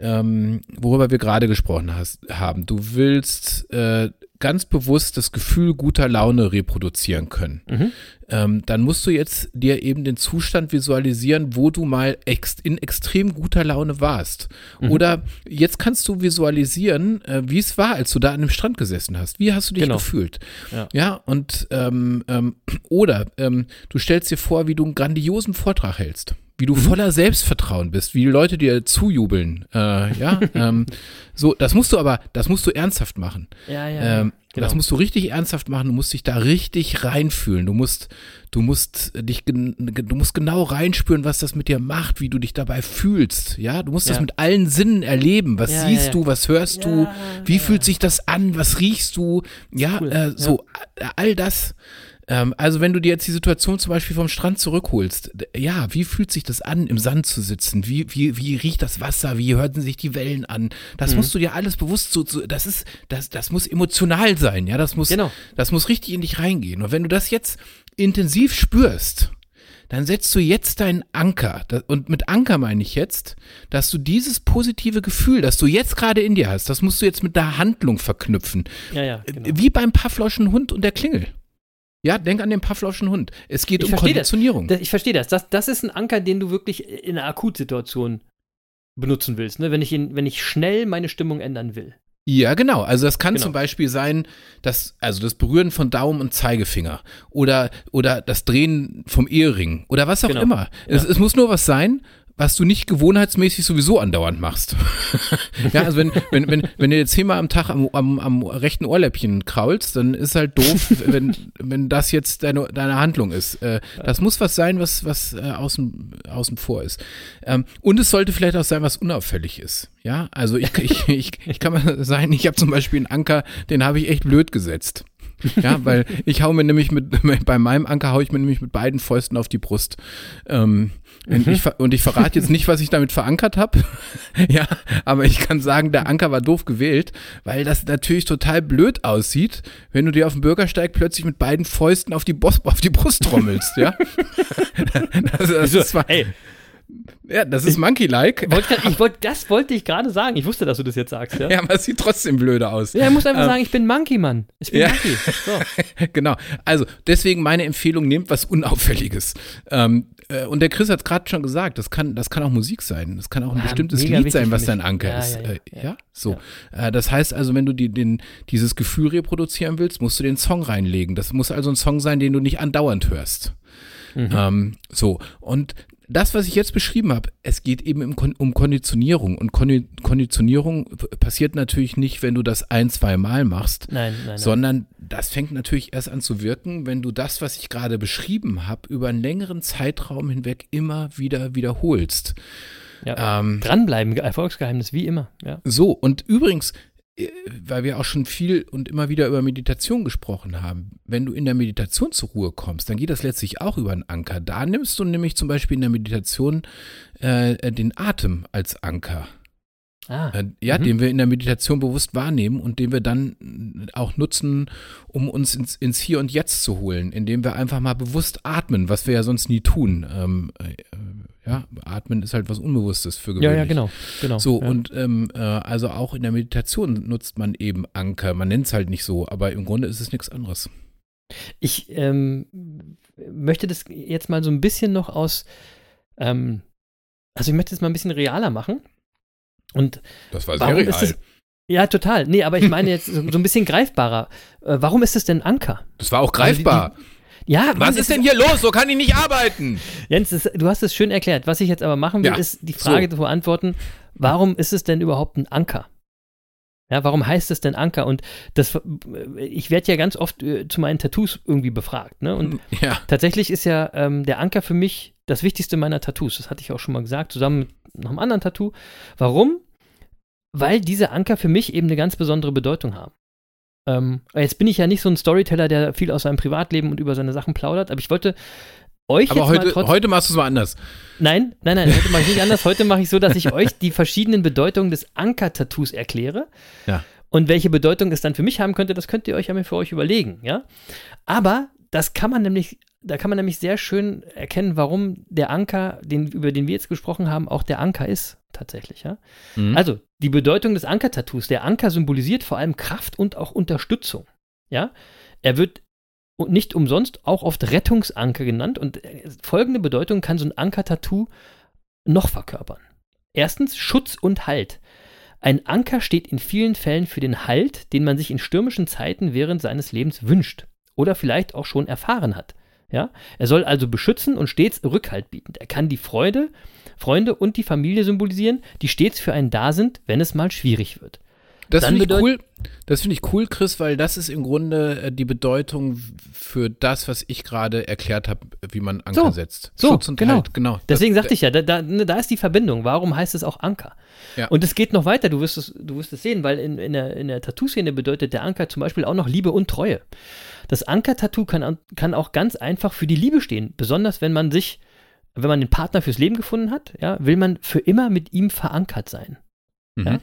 ähm, worüber wir gerade gesprochen hast, haben, du willst äh, ganz bewusst das Gefühl guter Laune reproduzieren können, Mhm. ähm, dann musst du jetzt dir eben den Zustand visualisieren, wo du mal ex in extrem guter Laune warst. Mhm. Oder jetzt kannst du visualisieren, äh, wie es war, als du da an dem Strand gesessen hast. Wie hast du dich Genau. gefühlt? Ja. Ja, und ähm, ähm, oder ähm, du stellst dir vor, wie du einen grandiosen Vortrag hältst, wie Mhm. du voller Selbstvertrauen bist, wie die Leute dir zujubeln. Äh, ja, ähm, so, das musst du aber, das musst du ernsthaft machen. Ja, ja. Ähm, genau. Das musst du richtig ernsthaft machen. Du musst dich da richtig reinfühlen. Du musst, du musst dich, gen- du musst genau reinspüren, was das mit dir macht, wie du dich dabei fühlst. Ja, du musst das Ja. mit allen Sinnen erleben. Was Ja, siehst ja, du? Was hörst du? Wie fühlt sich das an? Was riechst du? Ja, Cool. äh, so äh, all das. Ähm, also wenn du dir jetzt die Situation zum Beispiel vom Strand zurückholst, ja, wie fühlt sich das an, im Sand zu sitzen? Wie, wie, wie riecht das Wasser? Wie hörten sich die Wellen an? Mhm. Das musst du dir alles bewusst so, so das ist, das, das muss emotional sein, ja, das muss, Genau. das muss richtig in dich reingehen. Und wenn du das jetzt intensiv spürst, dann setzt du jetzt deinen Anker. Und mit Anker meine ich jetzt, dass du dieses positive Gefühl, das du jetzt gerade in dir hast, das musst du jetzt mit der Handlung verknüpfen. ja, ja, genau. Wie beim Pavloschen Hund und der Klingel. Ja, denk an den Pavloschen Hund. Es geht Ich um. Konditionierung. Das, ich verstehe das. das. Das ist ein Anker, den du wirklich in einer Akutsituation benutzen willst, ne? wenn, ich ihn, wenn ich schnell meine Stimmung ändern will. Ja, genau. Also das kann Genau. zum Beispiel sein, das, also das Berühren von Daumen und Zeigefinger oder, oder das Drehen vom Ehering oder was auch Genau. immer. Es, es muss nur was sein, was du nicht gewohnheitsmäßig sowieso andauernd machst. ja, also wenn, wenn, wenn, wenn du jetzt zehnmal am Tag am, am, am rechten Ohrläppchen kraulst, dann ist halt doof, wenn, wenn das jetzt deine, deine Handlung ist. Äh, das muss was sein, was, was äh, außen, außen vor ist. Ähm, und es sollte vielleicht auch sein, was unauffällig ist. Ja, also ich, ich, ich, ich kann mal sagen, ich habe zum Beispiel einen Anker, den habe ich echt blöd gesetzt. Ja, weil ich hau mir nämlich mit, bei meinem Anker hau ich mir nämlich mit beiden Fäusten auf die Brust. Ähm, und, ich, ver- und ich verrate jetzt nicht, was ich damit verankert habe. ja, aber ich kann sagen, der Anker war doof gewählt, weil das natürlich total blöd aussieht, wenn du dir auf dem Bürgersteig plötzlich mit beiden Fäusten auf die, Bos auf die Brust trommelst, ja. das, das ist zwar, Ey, ja, das ist Monkey-like, wollt ich wollt, das wollte ich gerade sagen. Ich wusste, dass du das jetzt sagst. Ja, ja, aber es sieht trotzdem blöde aus. ja ich muss einfach Ähm, sagen, ich bin Monkey, Mann. Ich bin Ja. Monkey. So. genau. Also deswegen meine Empfehlung, nehmt was Unauffälliges. Ähm, äh, und der Chris hat es gerade schon gesagt, das kann, das kann auch Musik sein. Das kann auch ein Ja, bestimmtes mega Lied sein, was dein. Anker Ja, ist. ja, äh, ja? so. Äh, das heißt also, wenn du die, den, dieses Gefühl reproduzieren willst, musst du den Song reinlegen. Das muss also ein Song sein, den du nicht andauernd hörst. Mhm. Ähm, so. Und das, was ich jetzt beschrieben habe, es geht eben um Konditionierung. Und Kondi Konditionierung passiert natürlich nicht, wenn du das ein, zwei Mal machst, Nein, nein, nein. sondern das fängt natürlich erst an zu wirken, wenn du das, was ich gerade beschrieben habe, über einen längeren Zeitraum hinweg immer wieder wiederholst. ja. Ähm, Dranbleiben, Erfolgsgeheimnis, wie immer. Ja. so, und übrigens, weil wir auch schon viel und immer wieder über Meditation gesprochen haben, wenn du in der Meditation zur Ruhe kommst, dann geht das letztlich auch über einen Anker. Da nimmst du nämlich zum Beispiel in der Meditation äh, den Atem als Anker. Ah, Äh, ja, Mhm. den wir in der Meditation bewusst wahrnehmen und den wir dann äh, auch nutzen, um uns ins, ins Hier und Jetzt zu holen, indem wir einfach mal bewusst atmen, was wir ja sonst nie tun. Ähm, äh, ja, atmen ist halt was Unbewusstes für gewöhnlich. ja, ja, genau. genau. So, ja. und ähm, äh, also auch in der Meditation nutzt man eben Anker. Man nennt es halt nicht so, aber im Grunde ist es nichts anderes. Ich ähm, möchte das jetzt mal so ein bisschen noch aus, ähm, also ich möchte es mal ein bisschen realer machen. Und Das war ist es, ja, total. Nee, aber ich meine jetzt so, so ein bisschen greifbarer. Äh, warum ist es denn Anker? Das war auch Also die- greifbar. Ja, Was ist denn hier los? So kann ich nicht arbeiten. Jens, das, du hast es schön erklärt. Was ich jetzt aber machen will, Ja, ist die Frage zu beantworten, warum ist es denn überhaupt ein Anker? Ja, warum heißt es denn Anker? Und das, ich werde ja ganz oft äh, zu meinen Tattoos irgendwie befragt. Ne? Und Ja, tatsächlich ist ja ähm, der Anker für mich das Wichtigste meiner Tattoos. Das hatte ich auch schon mal gesagt, zusammen mit noch einem anderen Tattoo. Warum? weil diese Anker für mich eben eine ganz besondere Bedeutung haben. Ähm, jetzt bin ich ja nicht so ein Storyteller, der viel aus seinem Privatleben und über seine Sachen plaudert, aber ich wollte euch Aber jetzt heute, heute machst du es mal anders. Nein, nein, nein, heute mache ich nicht anders. Heute mache ich so, dass ich euch die verschiedenen Bedeutungen des Anker-Tattoos erkläre. Ja. Und welche Bedeutung es dann für mich haben könnte, das könnt ihr euch ja für euch überlegen, ja. Aber das kann man nämlich, da kann man nämlich sehr schön erkennen, warum der Anker, den, über den wir jetzt gesprochen haben, auch der Anker ist, tatsächlich, ja. Mhm. Also, die Bedeutung des Anker-Tattoos. Der Anker symbolisiert vor allem Kraft und auch Unterstützung, ja. Er wird und nicht umsonst auch oft Rettungsanker genannt und äh, folgende Bedeutung kann so ein Anker-Tattoo noch verkörpern. Erstens Schutz und Halt. Ein Anker steht in vielen Fällen für den Halt, den man sich in stürmischen Zeiten während seines Lebens wünscht oder vielleicht auch schon erfahren hat. Ja? Er soll also beschützen und stets Rückhalt bieten. Er kann die Freude, Freunde und die Familie symbolisieren, die stets für einen da sind, wenn es mal schwierig wird. Das finde ich cool. Das finde ich cool, Chris, weil das ist im Grunde äh, die Bedeutung für das, was ich gerade erklärt habe, wie man Anker So, setzt. so, Schutz und genau. Halt, genau. Deswegen das, sagte ich ja, da, da, ne, da ist die Verbindung. Warum heißt es auch Anker? Ja. Und es geht noch weiter, du wirst es, du wirst es sehen, weil in, in der, in der Tattoo-Szene bedeutet der Anker zum Beispiel auch noch Liebe und Treue. Das Anker-Tattoo kann, an- kann auch ganz einfach für die Liebe stehen, besonders wenn man sich, wenn man den Partner fürs Leben gefunden hat, ja, will man für immer mit ihm verankert sein. Mhm. Ja?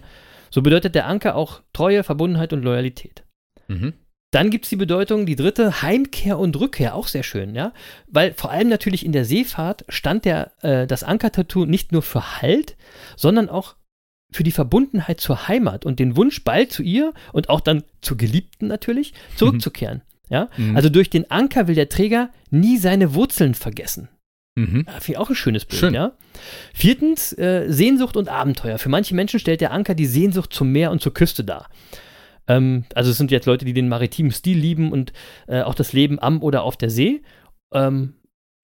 So bedeutet der Anker auch Treue, Verbundenheit und Loyalität. Mhm. Dann gibt es die Bedeutung, die dritte, Heimkehr und Rückkehr, auch sehr schön, ja. Weil vor allem natürlich in der Seefahrt stand der, äh, das Ankertattoo nicht nur für Halt, sondern auch für die Verbundenheit zur Heimat und den Wunsch, bald zu ihr und auch dann zur Geliebten natürlich, zurückzukehren. Ja? Mhm. Also durch den Anker will der Träger nie seine Wurzeln vergessen. Mhm. Ja, Finde ich auch ein schönes Bild, Schön. ja. Viertens, äh, Sehnsucht und Abenteuer. Für manche Menschen stellt der Anker die Sehnsucht zum Meer und zur Küste dar. Ähm, also es sind jetzt Leute, die den maritimen Stil lieben und äh, auch das Leben am oder auf der See. Ähm,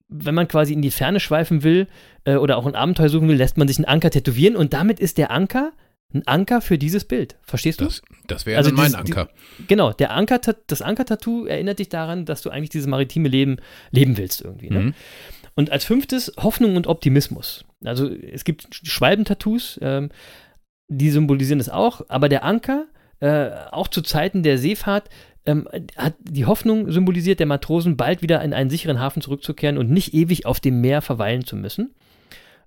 wenn man quasi in die Ferne schweifen will äh, oder auch ein Abenteuer suchen will, lässt man sich einen Anker tätowieren und damit ist der Anker ein Anker für dieses Bild. Verstehst du? Das, das wäre Also mein dieses- Anker. Genau, der Anker, das Anker-Tattoo erinnert dich daran, dass du eigentlich dieses maritime Leben leben willst irgendwie. Ne? Mhm. Und als fünftes Hoffnung und Optimismus. Also es gibt Schwalbentattoos, ähm, die symbolisieren das auch, aber der Anker, äh, auch zu Zeiten der Seefahrt, ähm, hat die Hoffnung symbolisiert der Matrosen, bald wieder in einen sicheren Hafen zurückzukehren und nicht ewig auf dem Meer verweilen zu müssen.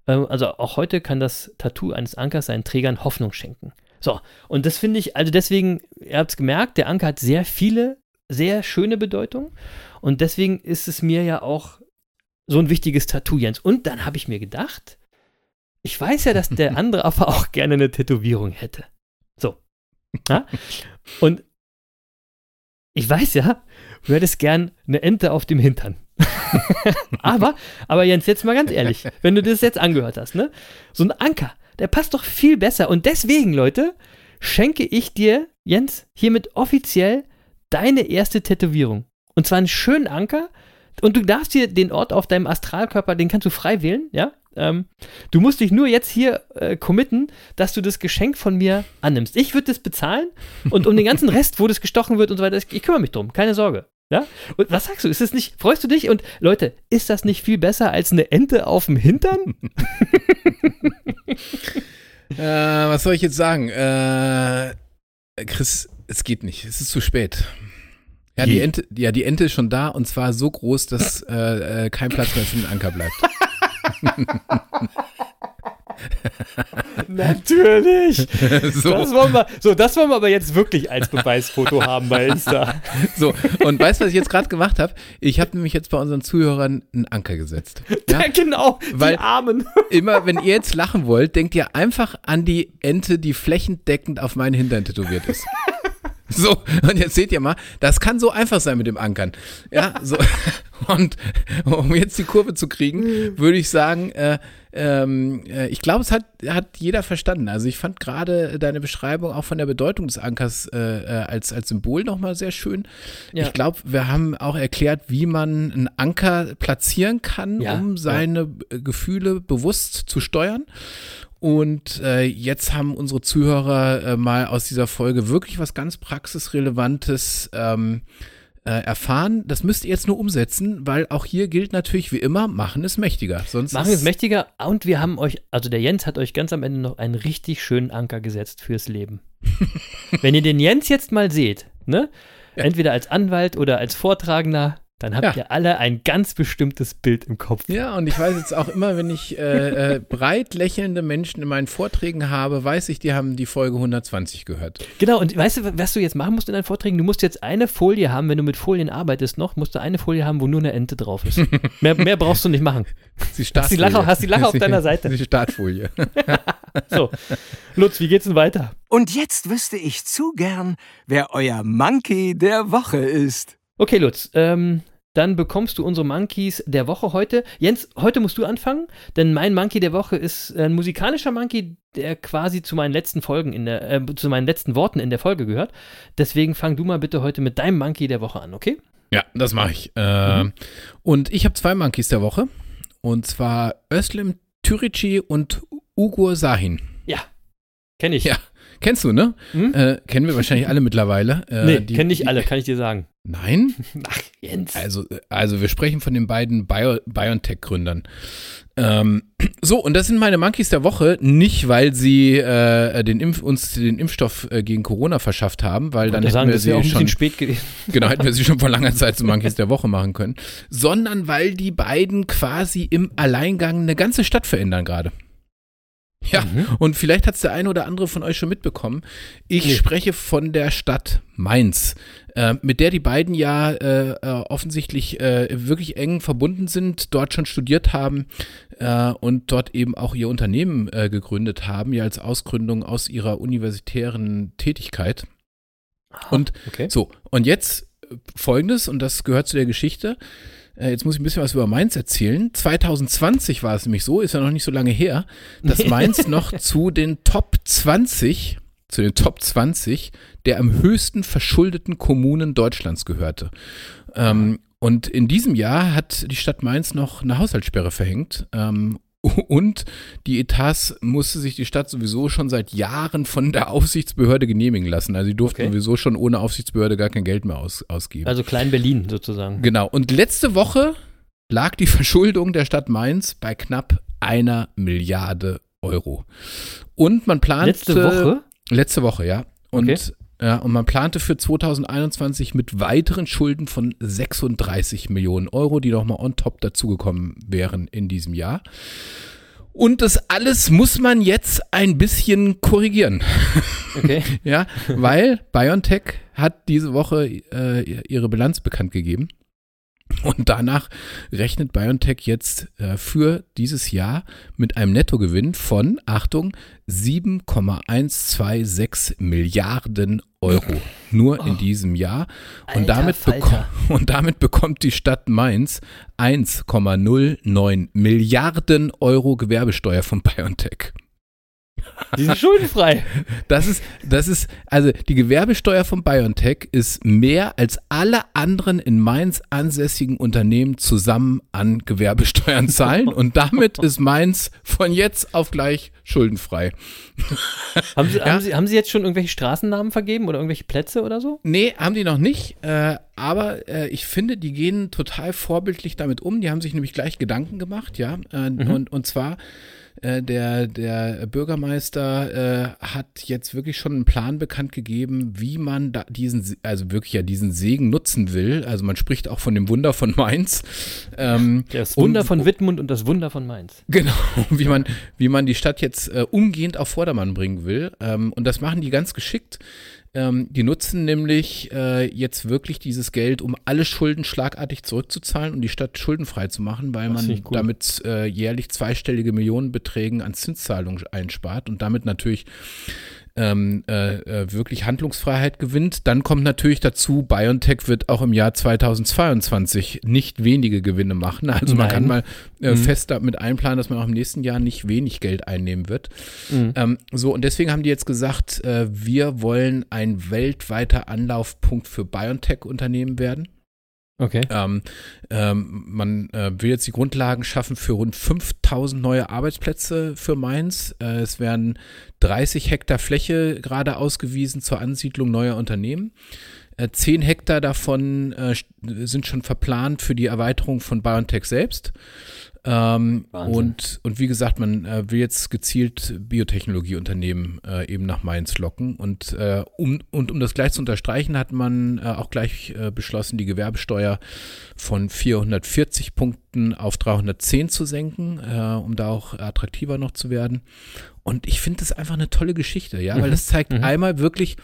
Ähm, also auch heute kann das Tattoo eines Ankers seinen Trägern Hoffnung schenken. So, und das finde ich, also deswegen, ihr habt es gemerkt, der Anker hat sehr viele, sehr schöne Bedeutungen. Und deswegen ist es mir ja auch so ein wichtiges Tattoo, Jens. Und dann habe ich mir gedacht, ich weiß ja, dass der andere Affe auch gerne eine Tätowierung hätte. So. Ja? Und ich weiß ja, du hättest gern eine Ente auf dem Hintern. aber, aber Jens, jetzt mal ganz ehrlich, wenn du das jetzt angehört hast, ne? So ein Anker, der passt doch viel besser. Und deswegen, Leute, schenke ich dir, Jens, hiermit offiziell deine erste Tätowierung. Und zwar einen schönen Anker. Und du darfst dir den Ort auf deinem Astralkörper, den kannst du frei wählen, ja? Ähm, du musst dich nur jetzt hier äh, committen, dass du das Geschenk von mir annimmst. Ich würde das bezahlen und um den ganzen Rest, wo das gestochen wird und so weiter, ich, ich kümmere mich drum, keine Sorge. Ja? Und was sagst du? Ist das nicht, freust du dich? Und Leute, ist das nicht viel besser als eine Ente auf dem Hintern? Äh, was soll ich jetzt sagen? Äh, Chris, es geht nicht. Es ist zu spät. Ja, die? Ente, ja, die Ente ist schon da und zwar so groß, dass äh, äh, kein Platz mehr für den Anker bleibt. Natürlich. so, Das wollen wir, so, das wollen wir aber jetzt wirklich als Beweisfoto haben bei Insta. so. Und weißt du, was ich jetzt gerade gemacht habe? Ich habe nämlich jetzt bei unseren Zuhörern einen Anker gesetzt. Ja? Ja, genau, Weil- die Armen. Immer, wenn ihr jetzt lachen wollt, denkt ihr einfach an die Ente, die flächendeckend auf meinen Hintern tätowiert ist. So, und jetzt seht ihr mal, das kann so einfach sein mit dem Ankern. Ja, so. Und um jetzt die Kurve zu kriegen, würde ich sagen, äh, ähm, äh, ich glaube, es hat, hat jeder verstanden. Also ich fand gerade deine Beschreibung auch von der Bedeutung des Ankers äh, äh, als, als Symbol nochmal sehr schön. Ja. Ich glaube, wir haben auch erklärt, wie man einen Anker platzieren kann, Ja, um seine äh, Gefühle bewusst zu steuern. Und äh, jetzt haben unsere Zuhörer äh, mal aus dieser Folge wirklich was ganz praxisrelevantes ähm, äh, erfahren. Das müsst ihr jetzt nur umsetzen, weil auch hier gilt natürlich wie immer, machen es mächtiger. Sonst machen es mächtiger und wir haben euch, also der Jens hat euch ganz am Ende noch einen richtig schönen Anker gesetzt fürs Leben. Wenn ihr den Jens jetzt mal seht, ne? Entweder als Anwalt oder als Vortragender, dann habt ja. ihr alle ein ganz bestimmtes Bild im Kopf. Ja, und ich weiß jetzt auch immer, wenn ich äh, äh, breit lächelnde Menschen in meinen Vorträgen habe, weiß ich, die haben die Folge 120 gehört. Genau, und weißt du, was du jetzt machen musst in deinen Vorträgen? Du musst jetzt eine Folie haben, wenn du mit Folien arbeitest noch, musst du eine Folie haben, wo nur eine Ente drauf ist. mehr, mehr brauchst du nicht machen. Die hast, die Lache, hast die Lache auf deiner Seite. Die Startfolie. so, Lutz, wie geht's denn weiter? Und jetzt wüsste ich zu gern, wer euer Monkey der Woche ist. Okay, Lutz, ähm, dann bekommst du unsere Monkeys der Woche heute. Jens, heute musst du anfangen, denn mein Monkey der Woche ist ein musikalischer Monkey, der quasi zu meinen letzten Folgen in der, äh, zu meinen letzten Worten in der Folge gehört. Deswegen fang du mal bitte heute mit deinem Monkey der Woche an, okay? Ja, das mache ich. Äh, mhm. Und ich habe zwei Monkeys der Woche. Und zwar Özlem Türici und Ugur Sahin. Ja, kenne ich. Ja, kennst du, ne? Hm? Äh, kennen wir wahrscheinlich alle mittlerweile. Äh, nee, kenne ich alle, kann ich dir sagen. Nein? Ach, Jens. Also, also wir sprechen von den beiden Bio BioNTech-Gründern. Ähm, so, und das sind meine Monkeys der Woche, nicht weil sie äh, den Impf uns den Impfstoff äh, gegen Corona verschafft haben, weil dann hätten sagen, wir sie auch schon spät gewesen. Genau, hätten wir sie schon vor langer Zeit zu Monkeys der Woche machen können, sondern weil die beiden quasi im Alleingang eine ganze Stadt verändern gerade. Ja, mhm. und vielleicht hat es der eine oder andere von euch schon mitbekommen. Ich nee. spreche von der Stadt Mainz, äh, mit der die beiden ja äh, äh, offensichtlich äh, wirklich eng verbunden sind, dort schon studiert haben äh, und dort eben auch ihr Unternehmen äh, gegründet haben, ja als Ausgründung aus ihrer universitären Tätigkeit. Aha, und okay. so, und jetzt folgendes, und das gehört zu der Geschichte. Äh, jetzt muss ich ein bisschen was über Mainz erzählen. 2020 war es nämlich so, ist ja noch nicht so lange her, dass Mainz noch zu den Top 20, zu den Top 20 der am höchsten verschuldeten Kommunen Deutschlands gehörte. Ähm, und in diesem Jahr hat die Stadt Mainz noch eine Haushaltssperre verhängt ähm, und die Etats musste sich die Stadt sowieso schon seit Jahren von der Aufsichtsbehörde genehmigen lassen. Also sie durften okay. sowieso schon ohne Aufsichtsbehörde gar kein Geld mehr aus, ausgeben. Also Klein Berlin sozusagen. Genau. Und letzte Woche lag die Verschuldung der Stadt Mainz bei knapp einer Milliarde Euro. Und man plante. Letzte Woche? Letzte Woche, ja. Und okay. Ja, und man plante für 2021 mit weiteren Schulden von 36 Millionen Euro, die nochmal on top dazugekommen wären in diesem Jahr. Und das alles muss man jetzt ein bisschen korrigieren. Okay. ja, weil BioNTech hat diese Woche äh, ihre Bilanz bekannt gegeben. Und danach rechnet BioNTech jetzt äh, für dieses Jahr mit einem Nettogewinn von, Achtung, 7,126 Milliarden Euro. Nur in oh. diesem Jahr. Und, Alter, damit und damit bekommt die Stadt Mainz 1,09 Milliarden Euro Gewerbesteuer von BioNTech. Die sind schuldenfrei. Das ist, das ist, also die Gewerbesteuer von BioNTech ist mehr als alle anderen in Mainz ansässigen Unternehmen zusammen an Gewerbesteuern zahlen und damit ist Mainz von jetzt auf gleich schuldenfrei. Haben Sie, ja? haben Sie, haben Sie jetzt schon irgendwelche Straßennamen vergeben oder irgendwelche Plätze oder so? Nee, haben die noch nicht. Äh, aber äh, ich finde, die gehen total vorbildlich damit um. Die haben sich nämlich gleich Gedanken gemacht, ja. Äh, mhm. und, und zwar äh, der, der Bürgermeister äh, hat jetzt wirklich schon einen Plan bekannt gegeben, wie man da diesen, also wirklich ja diesen Segen nutzen will. Also man spricht auch von dem Wunder von Mainz. Ähm, das Wunder und, von Wittmund und das Wunder von Mainz. Genau, wie man, wie man die Stadt jetzt äh, umgehend auf Vordermann bringen will. Ähm, und das machen die ganz geschickt. Ähm, die nutzen nämlich äh, jetzt wirklich dieses Geld, um alle Schulden schlagartig zurückzuzahlen und die Stadt schuldenfrei zu machen, weil das man damit äh, jährlich zweistellige Millionenbeträge an Zinszahlungen einspart und damit natürlich ähm, äh, äh, wirklich Handlungsfreiheit gewinnt. Dann kommt natürlich dazu, BioNTech wird auch im Jahr 2022 nicht wenige Gewinne machen. Also Nein. man kann mal äh, mhm. fest damit einplanen, dass man auch im nächsten Jahr nicht wenig Geld einnehmen wird. Mhm. Ähm, so, und deswegen haben die jetzt gesagt, äh, wir wollen ein weltweiter Anlaufpunkt für BioNTech-Unternehmen werden. Okay. Ähm, ähm, man äh, will jetzt die Grundlagen schaffen für rund 5000 neue Arbeitsplätze für Mainz. Äh, es werden 30 Hektar Fläche gerade ausgewiesen zur Ansiedlung neuer Unternehmen. Äh, zehn Hektar davon äh, sind schon verplant für die Erweiterung von BioNTech selbst. Ähm, und, und wie gesagt, man äh, will jetzt gezielt Biotechnologieunternehmen äh, eben nach Mainz locken. Und, äh, um, und um das gleich zu unterstreichen, hat man äh, auch gleich beschlossen, die Gewerbesteuer von 440 Punkten auf 310 zu senken, um da auch attraktiver noch zu werden. Und ich finde das einfach eine tolle Geschichte, ja, mhm. weil das zeigt mhm. einmal wirklich,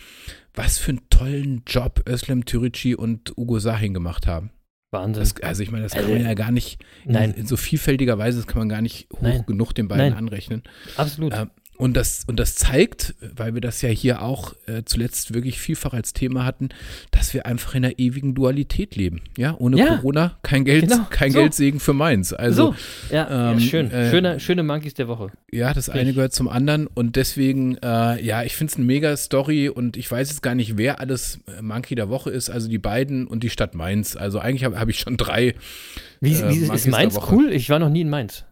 was für einen tollen Job Özlem Türici und Ugo Sahin gemacht haben. Wahnsinn. Das, also ich meine, das kann also, man ja gar nicht nein. In, in, so vielfältiger Weise, das kann man gar nicht hoch nein. genug den beiden nein. anrechnen. Absolut. Ähm, und das, und das zeigt, weil wir das ja hier auch äh, zuletzt wirklich vielfach als Thema hatten, dass wir einfach in einer ewigen Dualität leben. Ja, ohne ja, Corona kein Geld, genau. kein so. Geldsegen für Mainz. Also, so. ja, ähm, ja schön. Äh, schöne, schöne Monkeys der Woche. Ja, das eine gehört zum anderen und deswegen, äh, ja, ich finde es eine mega Story und ich weiß jetzt gar nicht, wer alles äh, Monkey der Woche ist. Also die beiden und die Stadt Mainz. Also eigentlich habe hab ich schon drei. Wie, wie äh, ist Mainz cool? Ich war noch nie in Mainz.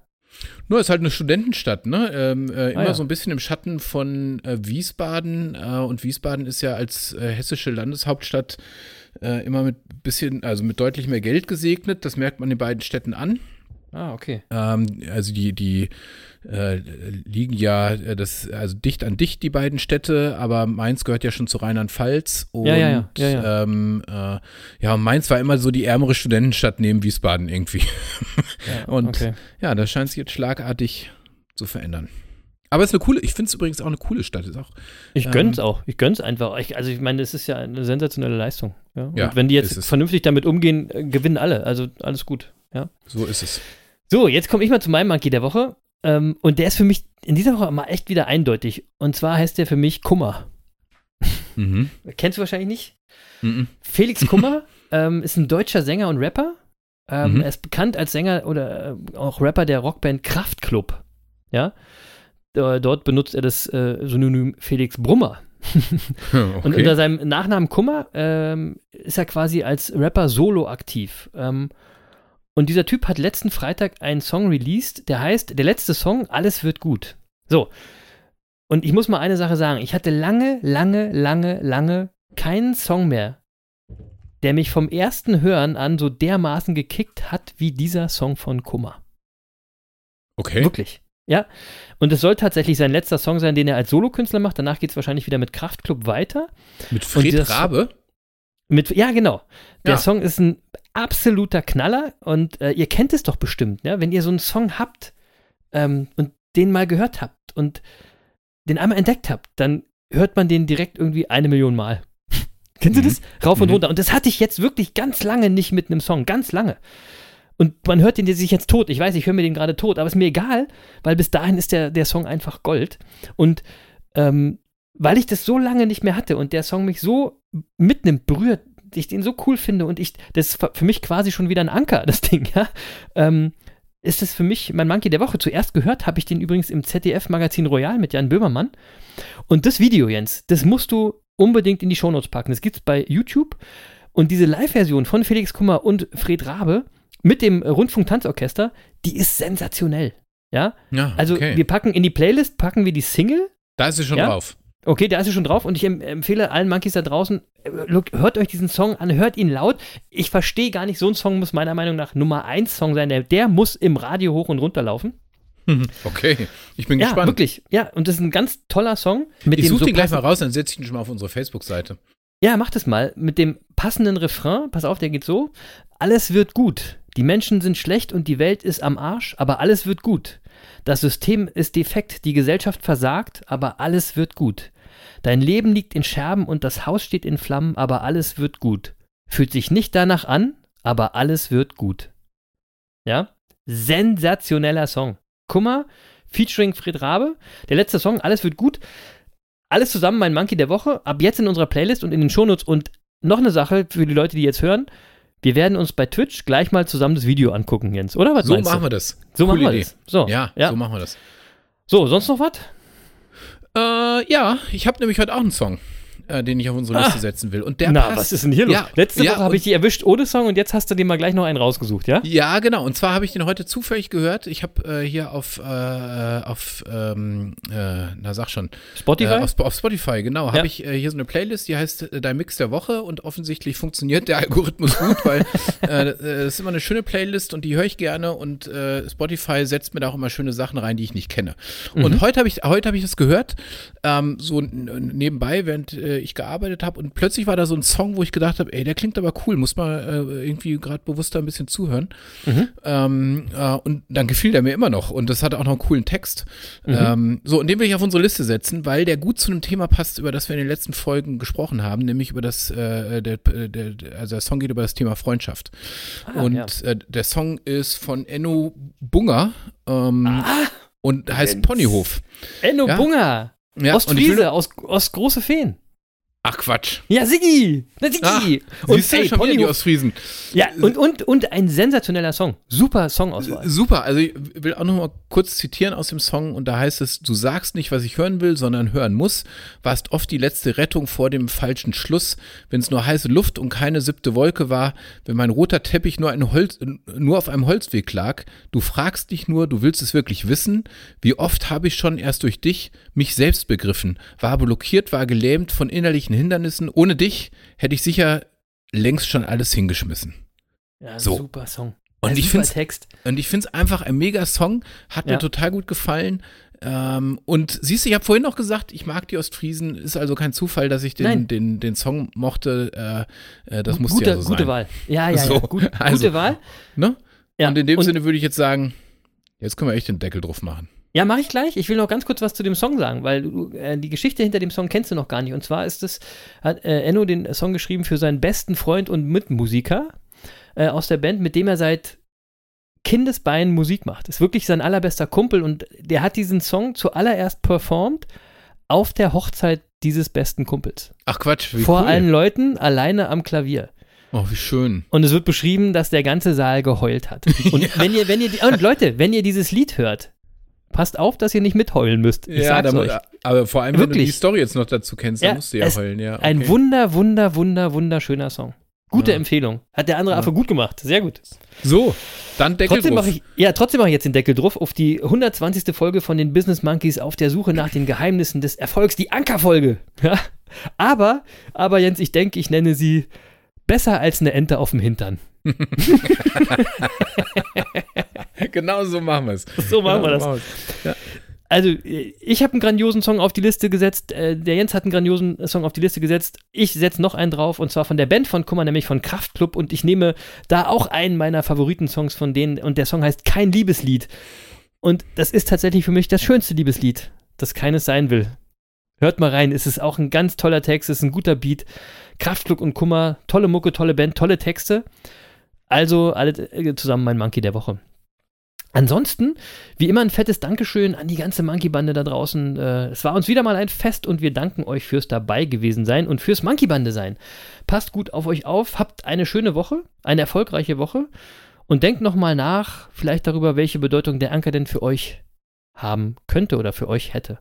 Nur ist halt eine Studentenstadt, ne? Ähm, äh, immer ah, ja. so ein bisschen im Schatten von äh, Wiesbaden. Äh, und Wiesbaden ist ja als äh, hessische Landeshauptstadt äh, immer mit bisschen, also mit deutlich mehr Geld gesegnet. Das merkt man den beiden Städten an. Ah, okay. Ähm, also die, die äh, liegen ja äh, das, also dicht an dicht, die beiden Städte, aber Mainz gehört ja schon zu Rheinland-Pfalz. Und ja, ja, ja. ja, Ähm, äh, ja, und Mainz war immer so die ärmere Studentenstadt neben Wiesbaden irgendwie. Ja, und okay. ja, das scheint sich jetzt schlagartig zu verändern. Aber es ist eine coole, ich finde es übrigens auch eine coole Stadt. Ist auch, ich ähm, gönn's auch. Ich gönn's einfach. Ich, also ich meine, es ist ja eine sensationelle Leistung. Ja? ja und wenn die jetzt vernünftig damit umgehen, äh, gewinnen alle. Also alles gut. Ja. So ist es. So, jetzt komme ich mal zu meinem Monkey der Woche. Ähm, und der ist für mich in dieser Woche mal echt wieder eindeutig. Und zwar heißt der für mich Kummer. Mhm. Kennst du wahrscheinlich nicht? Mhm. Felix Kummer ähm, ist ein deutscher Sänger und Rapper. Ähm, mhm. Er ist bekannt als Sänger oder äh, auch Rapper der Rockband Kraftklub. Ja. Dort benutzt er das äh, Synonym Felix Brummer. okay. Und unter seinem Nachnamen Kummer ähm, ist er quasi als Rapper solo aktiv. Ähm, und dieser Typ hat letzten Freitag einen Song released, der heißt, der letzte Song, Alles wird gut. So. Und ich muss mal eine Sache sagen. Ich hatte lange, lange, lange, lange keinen Song mehr, der mich vom ersten Hören an so dermaßen gekickt hat wie dieser Song von Kummer. Okay. Wirklich. Ja. Und es soll tatsächlich sein letzter Song sein, den er als Solokünstler macht. Danach geht es wahrscheinlich wieder mit Kraftklub weiter. Mit Fred Rabe? Mit, ja, genau. Der ja. Song ist ein absoluter Knaller und äh, ihr kennt es doch bestimmt, ja? wenn ihr so einen Song habt ähm, und den mal gehört habt und den einmal entdeckt habt, dann hört man den direkt irgendwie eine Million Mal. Kennst mhm. du das? Rauf und mhm. runter. Und das hatte ich jetzt wirklich ganz lange nicht mit einem Song, ganz lange. Und man hört den sich jetzt tot. Ich weiß, ich höre mir den gerade tot, aber ist mir egal, weil bis dahin ist der, der Song einfach Gold. Und ähm, weil ich das so lange nicht mehr hatte und der Song mich so mitnimmt, berührt, ich den so cool finde und ich, das ist für mich quasi schon wieder ein Anker, das Ding, ja. Ähm, ist es für mich mein Monkey der Woche. Zuerst gehört habe ich den übrigens im ZDF-Magazin Royal mit Jan Böhmermann. Und das Video, Jens, das musst du unbedingt in die Shownotes packen. Das gibt es bei YouTube. Und diese Live-Version von Felix Kummer und Fred Rabe mit dem Rundfunk-Tanzorchester, die ist sensationell. Ja? ja also okay. wir packen in die Playlist, packen wir die Single. Da ist sie schon ja? drauf. Okay, da ist sie schon drauf und ich empfehle allen Monkeys da draußen, äh, hört euch diesen Song an, hört ihn laut. Ich verstehe gar nicht, so ein Song muss meiner Meinung nach Nummer 1 Song sein, der, der muss im Radio hoch und runter laufen. Okay, ich bin ja, gespannt. Ja, wirklich. Ja, und das ist ein ganz toller Song. ich suche so den gleich mal raus, dann setze ich ihn schon mal auf unsere Facebook-Seite. Ja, mach das mal. Mit dem passenden Refrain, pass auf, der geht so. Alles wird gut. Die Menschen sind schlecht und die Welt ist am Arsch, aber alles wird gut. Das System ist defekt, die Gesellschaft versagt, aber alles wird gut. Dein Leben liegt in Scherben und das Haus steht in Flammen, aber alles wird gut. Fühlt sich nicht danach an, aber alles wird gut. Ja? Sensationeller Song. Kummer, featuring Fred Rabe. Der letzte Song, alles wird gut. Alles zusammen mein Monkey der Woche. Ab jetzt in unserer Playlist und in den Shownotes. Und noch eine Sache für die Leute, die jetzt hören. Wir werden uns bei Twitch gleich mal zusammen das Video angucken, Jens, oder? Was so machen du? wir das. So Coole machen wir Idee. das. So, ja, ja, so machen wir das. So, sonst noch was? Äh, ja, ich habe nämlich heute auch einen Song. Äh, den ich auf unsere Liste ah. setzen will. Und der Na, passt. was ist denn hier los? Ja, Letzte ja, Woche habe ich die erwischt ohne Song und jetzt hast du dir mal gleich noch einen rausgesucht, ja? Ja, genau. Und zwar habe ich den heute zufällig gehört. Ich habe äh, hier auf, äh, auf ähm, äh, na sag schon. Spotify? Auf, auf, Spotify, genau. Ja. Habe ich äh, hier so eine Playlist, die heißt Dein Mix der Woche und offensichtlich funktioniert der Algorithmus gut, weil das ist immer eine schöne Playlist und die höre ich gerne und Spotify setzt mir da auch immer schöne Sachen rein, die ich nicht kenne. Mhm. Und heute habe ich, heute habe ich das gehört, ähm, so nebenbei, während ich gearbeitet habe und plötzlich war da so ein Song, wo ich gedacht habe, ey, der klingt aber cool, muss man äh, irgendwie gerade bewusster ein bisschen zuhören. Mhm. Ähm, äh, und dann gefiel der mir immer noch und das hatte auch noch einen coolen Text. Mhm. Ähm, so, und den will ich auf unsere Liste setzen, weil der gut zu einem Thema passt, über das wir in den letzten Folgen gesprochen haben, nämlich über das, äh, der, der, also der Song geht über das Thema Freundschaft. Ah, und ja. äh, der Song ist von Enno Bunger ähm, ah, und heißt Ponyhof. Enno ja? Bunger. Ja, Ostfriese aus, aus Große Feen. Ach Quatsch. Ja, Siggi. Na, Siggi. Ach, und ey, schon Ponyhof. die Ostfriesen. Ja, und, und, und ein sensationeller Song. Super Songauswahl. Super. Also ich will auch noch mal kurz zitieren aus dem Song und da heißt es, du sagst nicht, was ich hören will, sondern hören muss. Warst oft die letzte Rettung vor dem falschen Schluss. Wenn es nur heiße Luft und keine siebte Wolke war, wenn mein roter Teppich nur, ein Holz, nur auf einem Holzweg lag. Du fragst dich nur, du willst es wirklich wissen. Wie oft habe ich schon erst durch dich mich selbst begriffen, war blockiert, war gelähmt von innerlichen technischen Hindernissen. Ohne dich hätte ich sicher längst schon alles hingeschmissen. Ja, so. super Song. Und, ja, ich find's, und ich finde es einfach ein mega Song, hat ja. mir total gut gefallen. Ähm, und siehst du, ich habe vorhin noch gesagt, ich mag die Ostfriesen, ist also kein Zufall, dass ich den, den, den Song mochte. Äh, äh, das muss ja so sein. Gute Wahl. Ja, ja, so, ja. Gut, also, gute Wahl. Ne? Ja. Und in dem und Sinne würde ich jetzt sagen, jetzt können wir echt den Deckel drauf machen. Ja, mache ich gleich. Ich will noch ganz kurz was zu dem Song sagen, weil du, äh, die Geschichte hinter dem Song kennst du noch gar nicht. Und zwar ist es, hat äh, Enno den Song geschrieben für seinen besten Freund und Mitmusiker äh, aus der Band, mit dem er seit Kindesbeinen Musik macht. Ist wirklich sein allerbester Kumpel und der hat diesen Song zuallererst performt auf der Hochzeit dieses besten Kumpels. Ach Quatsch, wie Vor cool. allen Leuten alleine am Klavier. Oh, wie schön. Und es wird beschrieben, dass der ganze Saal geheult hat. Und ja. wenn ihr, wenn ihr, und Leute, wenn ihr dieses Lied hört, passt auf, dass ihr nicht mitheulen müsst. Ich ja, sag's euch. aber vor allem, Wirklich. wenn du die Story jetzt noch dazu kennst, dann musst du ja heulen. Ja, okay. Ein wunder, wunder, wunder, wunderschöner Song. Gute ja. Empfehlung. Hat der andere ja. Affe gut gemacht. Sehr gut. So, dann Deckel trotzdem drauf. Ich, ja, trotzdem mache ich jetzt den Deckel drauf auf die 120. Folge von den Business Monkeys auf der Suche nach den Geheimnissen des Erfolgs, die Ankerfolge. Ja? Aber, aber Jens, ich denke, ich nenne sie besser als eine Ente auf dem Hintern. genau so machen wir es. So machen genau wir das. Ja. Also, ich habe einen grandiosen Song auf die Liste gesetzt. Äh, der Jens hat einen grandiosen Song auf die Liste gesetzt. Ich setze noch einen drauf und zwar von der Band von Kummer, nämlich von Kraftklub. Und ich nehme da auch einen meiner Favoriten-Songs von denen. Und der Song heißt Kein Liebeslied. Und das ist tatsächlich für mich das schönste Liebeslied, das keines sein will. Hört mal rein, es ist auch ein ganz toller Text, es ist ein guter Beat. Kraftklub und Kummer, tolle Mucke, tolle Band, tolle Texte. Also alle äh, zusammen mein Monkey der Woche. Ansonsten, wie immer, ein fettes Dankeschön an die ganze Monkey-Bande da draußen. Äh, es war uns wieder mal ein Fest und wir danken euch fürs dabei gewesen sein und fürs Monkey-Bande sein. Passt gut auf euch auf, habt eine schöne Woche, eine erfolgreiche Woche und denkt nochmal nach, vielleicht darüber, welche Bedeutung der Anker denn für euch haben könnte oder für euch hätte.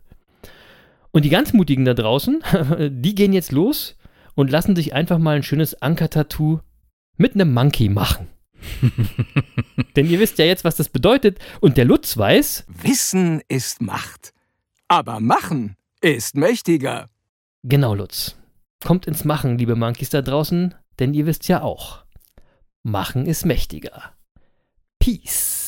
Und die ganz Mutigen da draußen, die gehen jetzt los und lassen sich einfach mal ein schönes Anker-Tattoo mit einem Monkey machen. Denn ihr wisst ja jetzt, was das bedeutet. Und der Lutz weiß. Wissen ist Macht. Aber Machen ist mächtiger. Genau, Lutz. Kommt ins Machen, liebe Monkeys da draußen, denn ihr wisst ja auch. Machen ist mächtiger. Peace.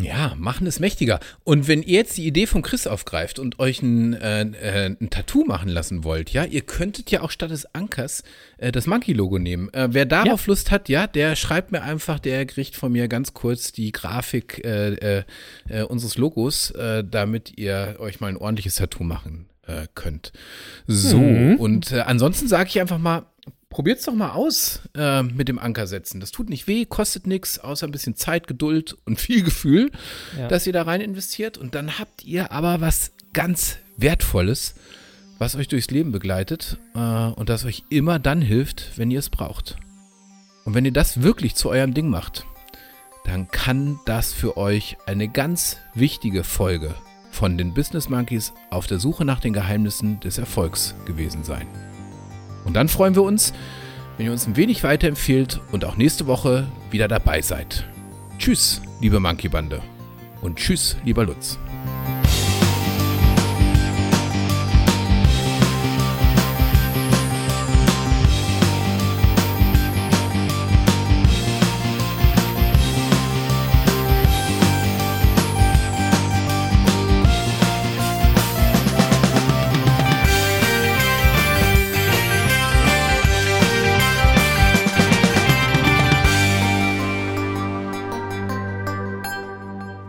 Ja, machen ist mächtiger. Und wenn ihr jetzt die Idee von Chris aufgreift und euch ein, äh, äh, ein Tattoo machen lassen wollt, ja, ihr könntet ja auch statt des Ankers äh, das Monkey-Logo nehmen. Äh, wer darauf ja. Lust hat, ja, der schreibt mir einfach, der kriegt von mir ganz kurz die Grafik äh, äh, unseres Logos, damit ihr euch mal ein ordentliches Tattoo machen könnt. So, mhm. und ansonsten sage ich einfach mal, Probiert's doch mal aus äh, mit dem Anker setzen. Das tut nicht weh, kostet nichts, außer ein bisschen Zeit, Geduld und viel Gefühl, ja. dass ihr da rein investiert. Und dann habt ihr aber was ganz Wertvolles, was euch durchs Leben begleitet äh, und das euch immer dann hilft, wenn ihr es braucht. Und wenn ihr das wirklich zu eurem Ding macht, dann kann das für euch eine ganz wichtige Folge von den Business Monkeys auf der Suche nach den Geheimnissen des Erfolgs gewesen sein. Und dann freuen wir uns, wenn ihr uns ein wenig weiterempfehlt und auch nächste Woche wieder dabei seid. Tschüss, liebe Monkey Bande. Und tschüss, lieber Lutz.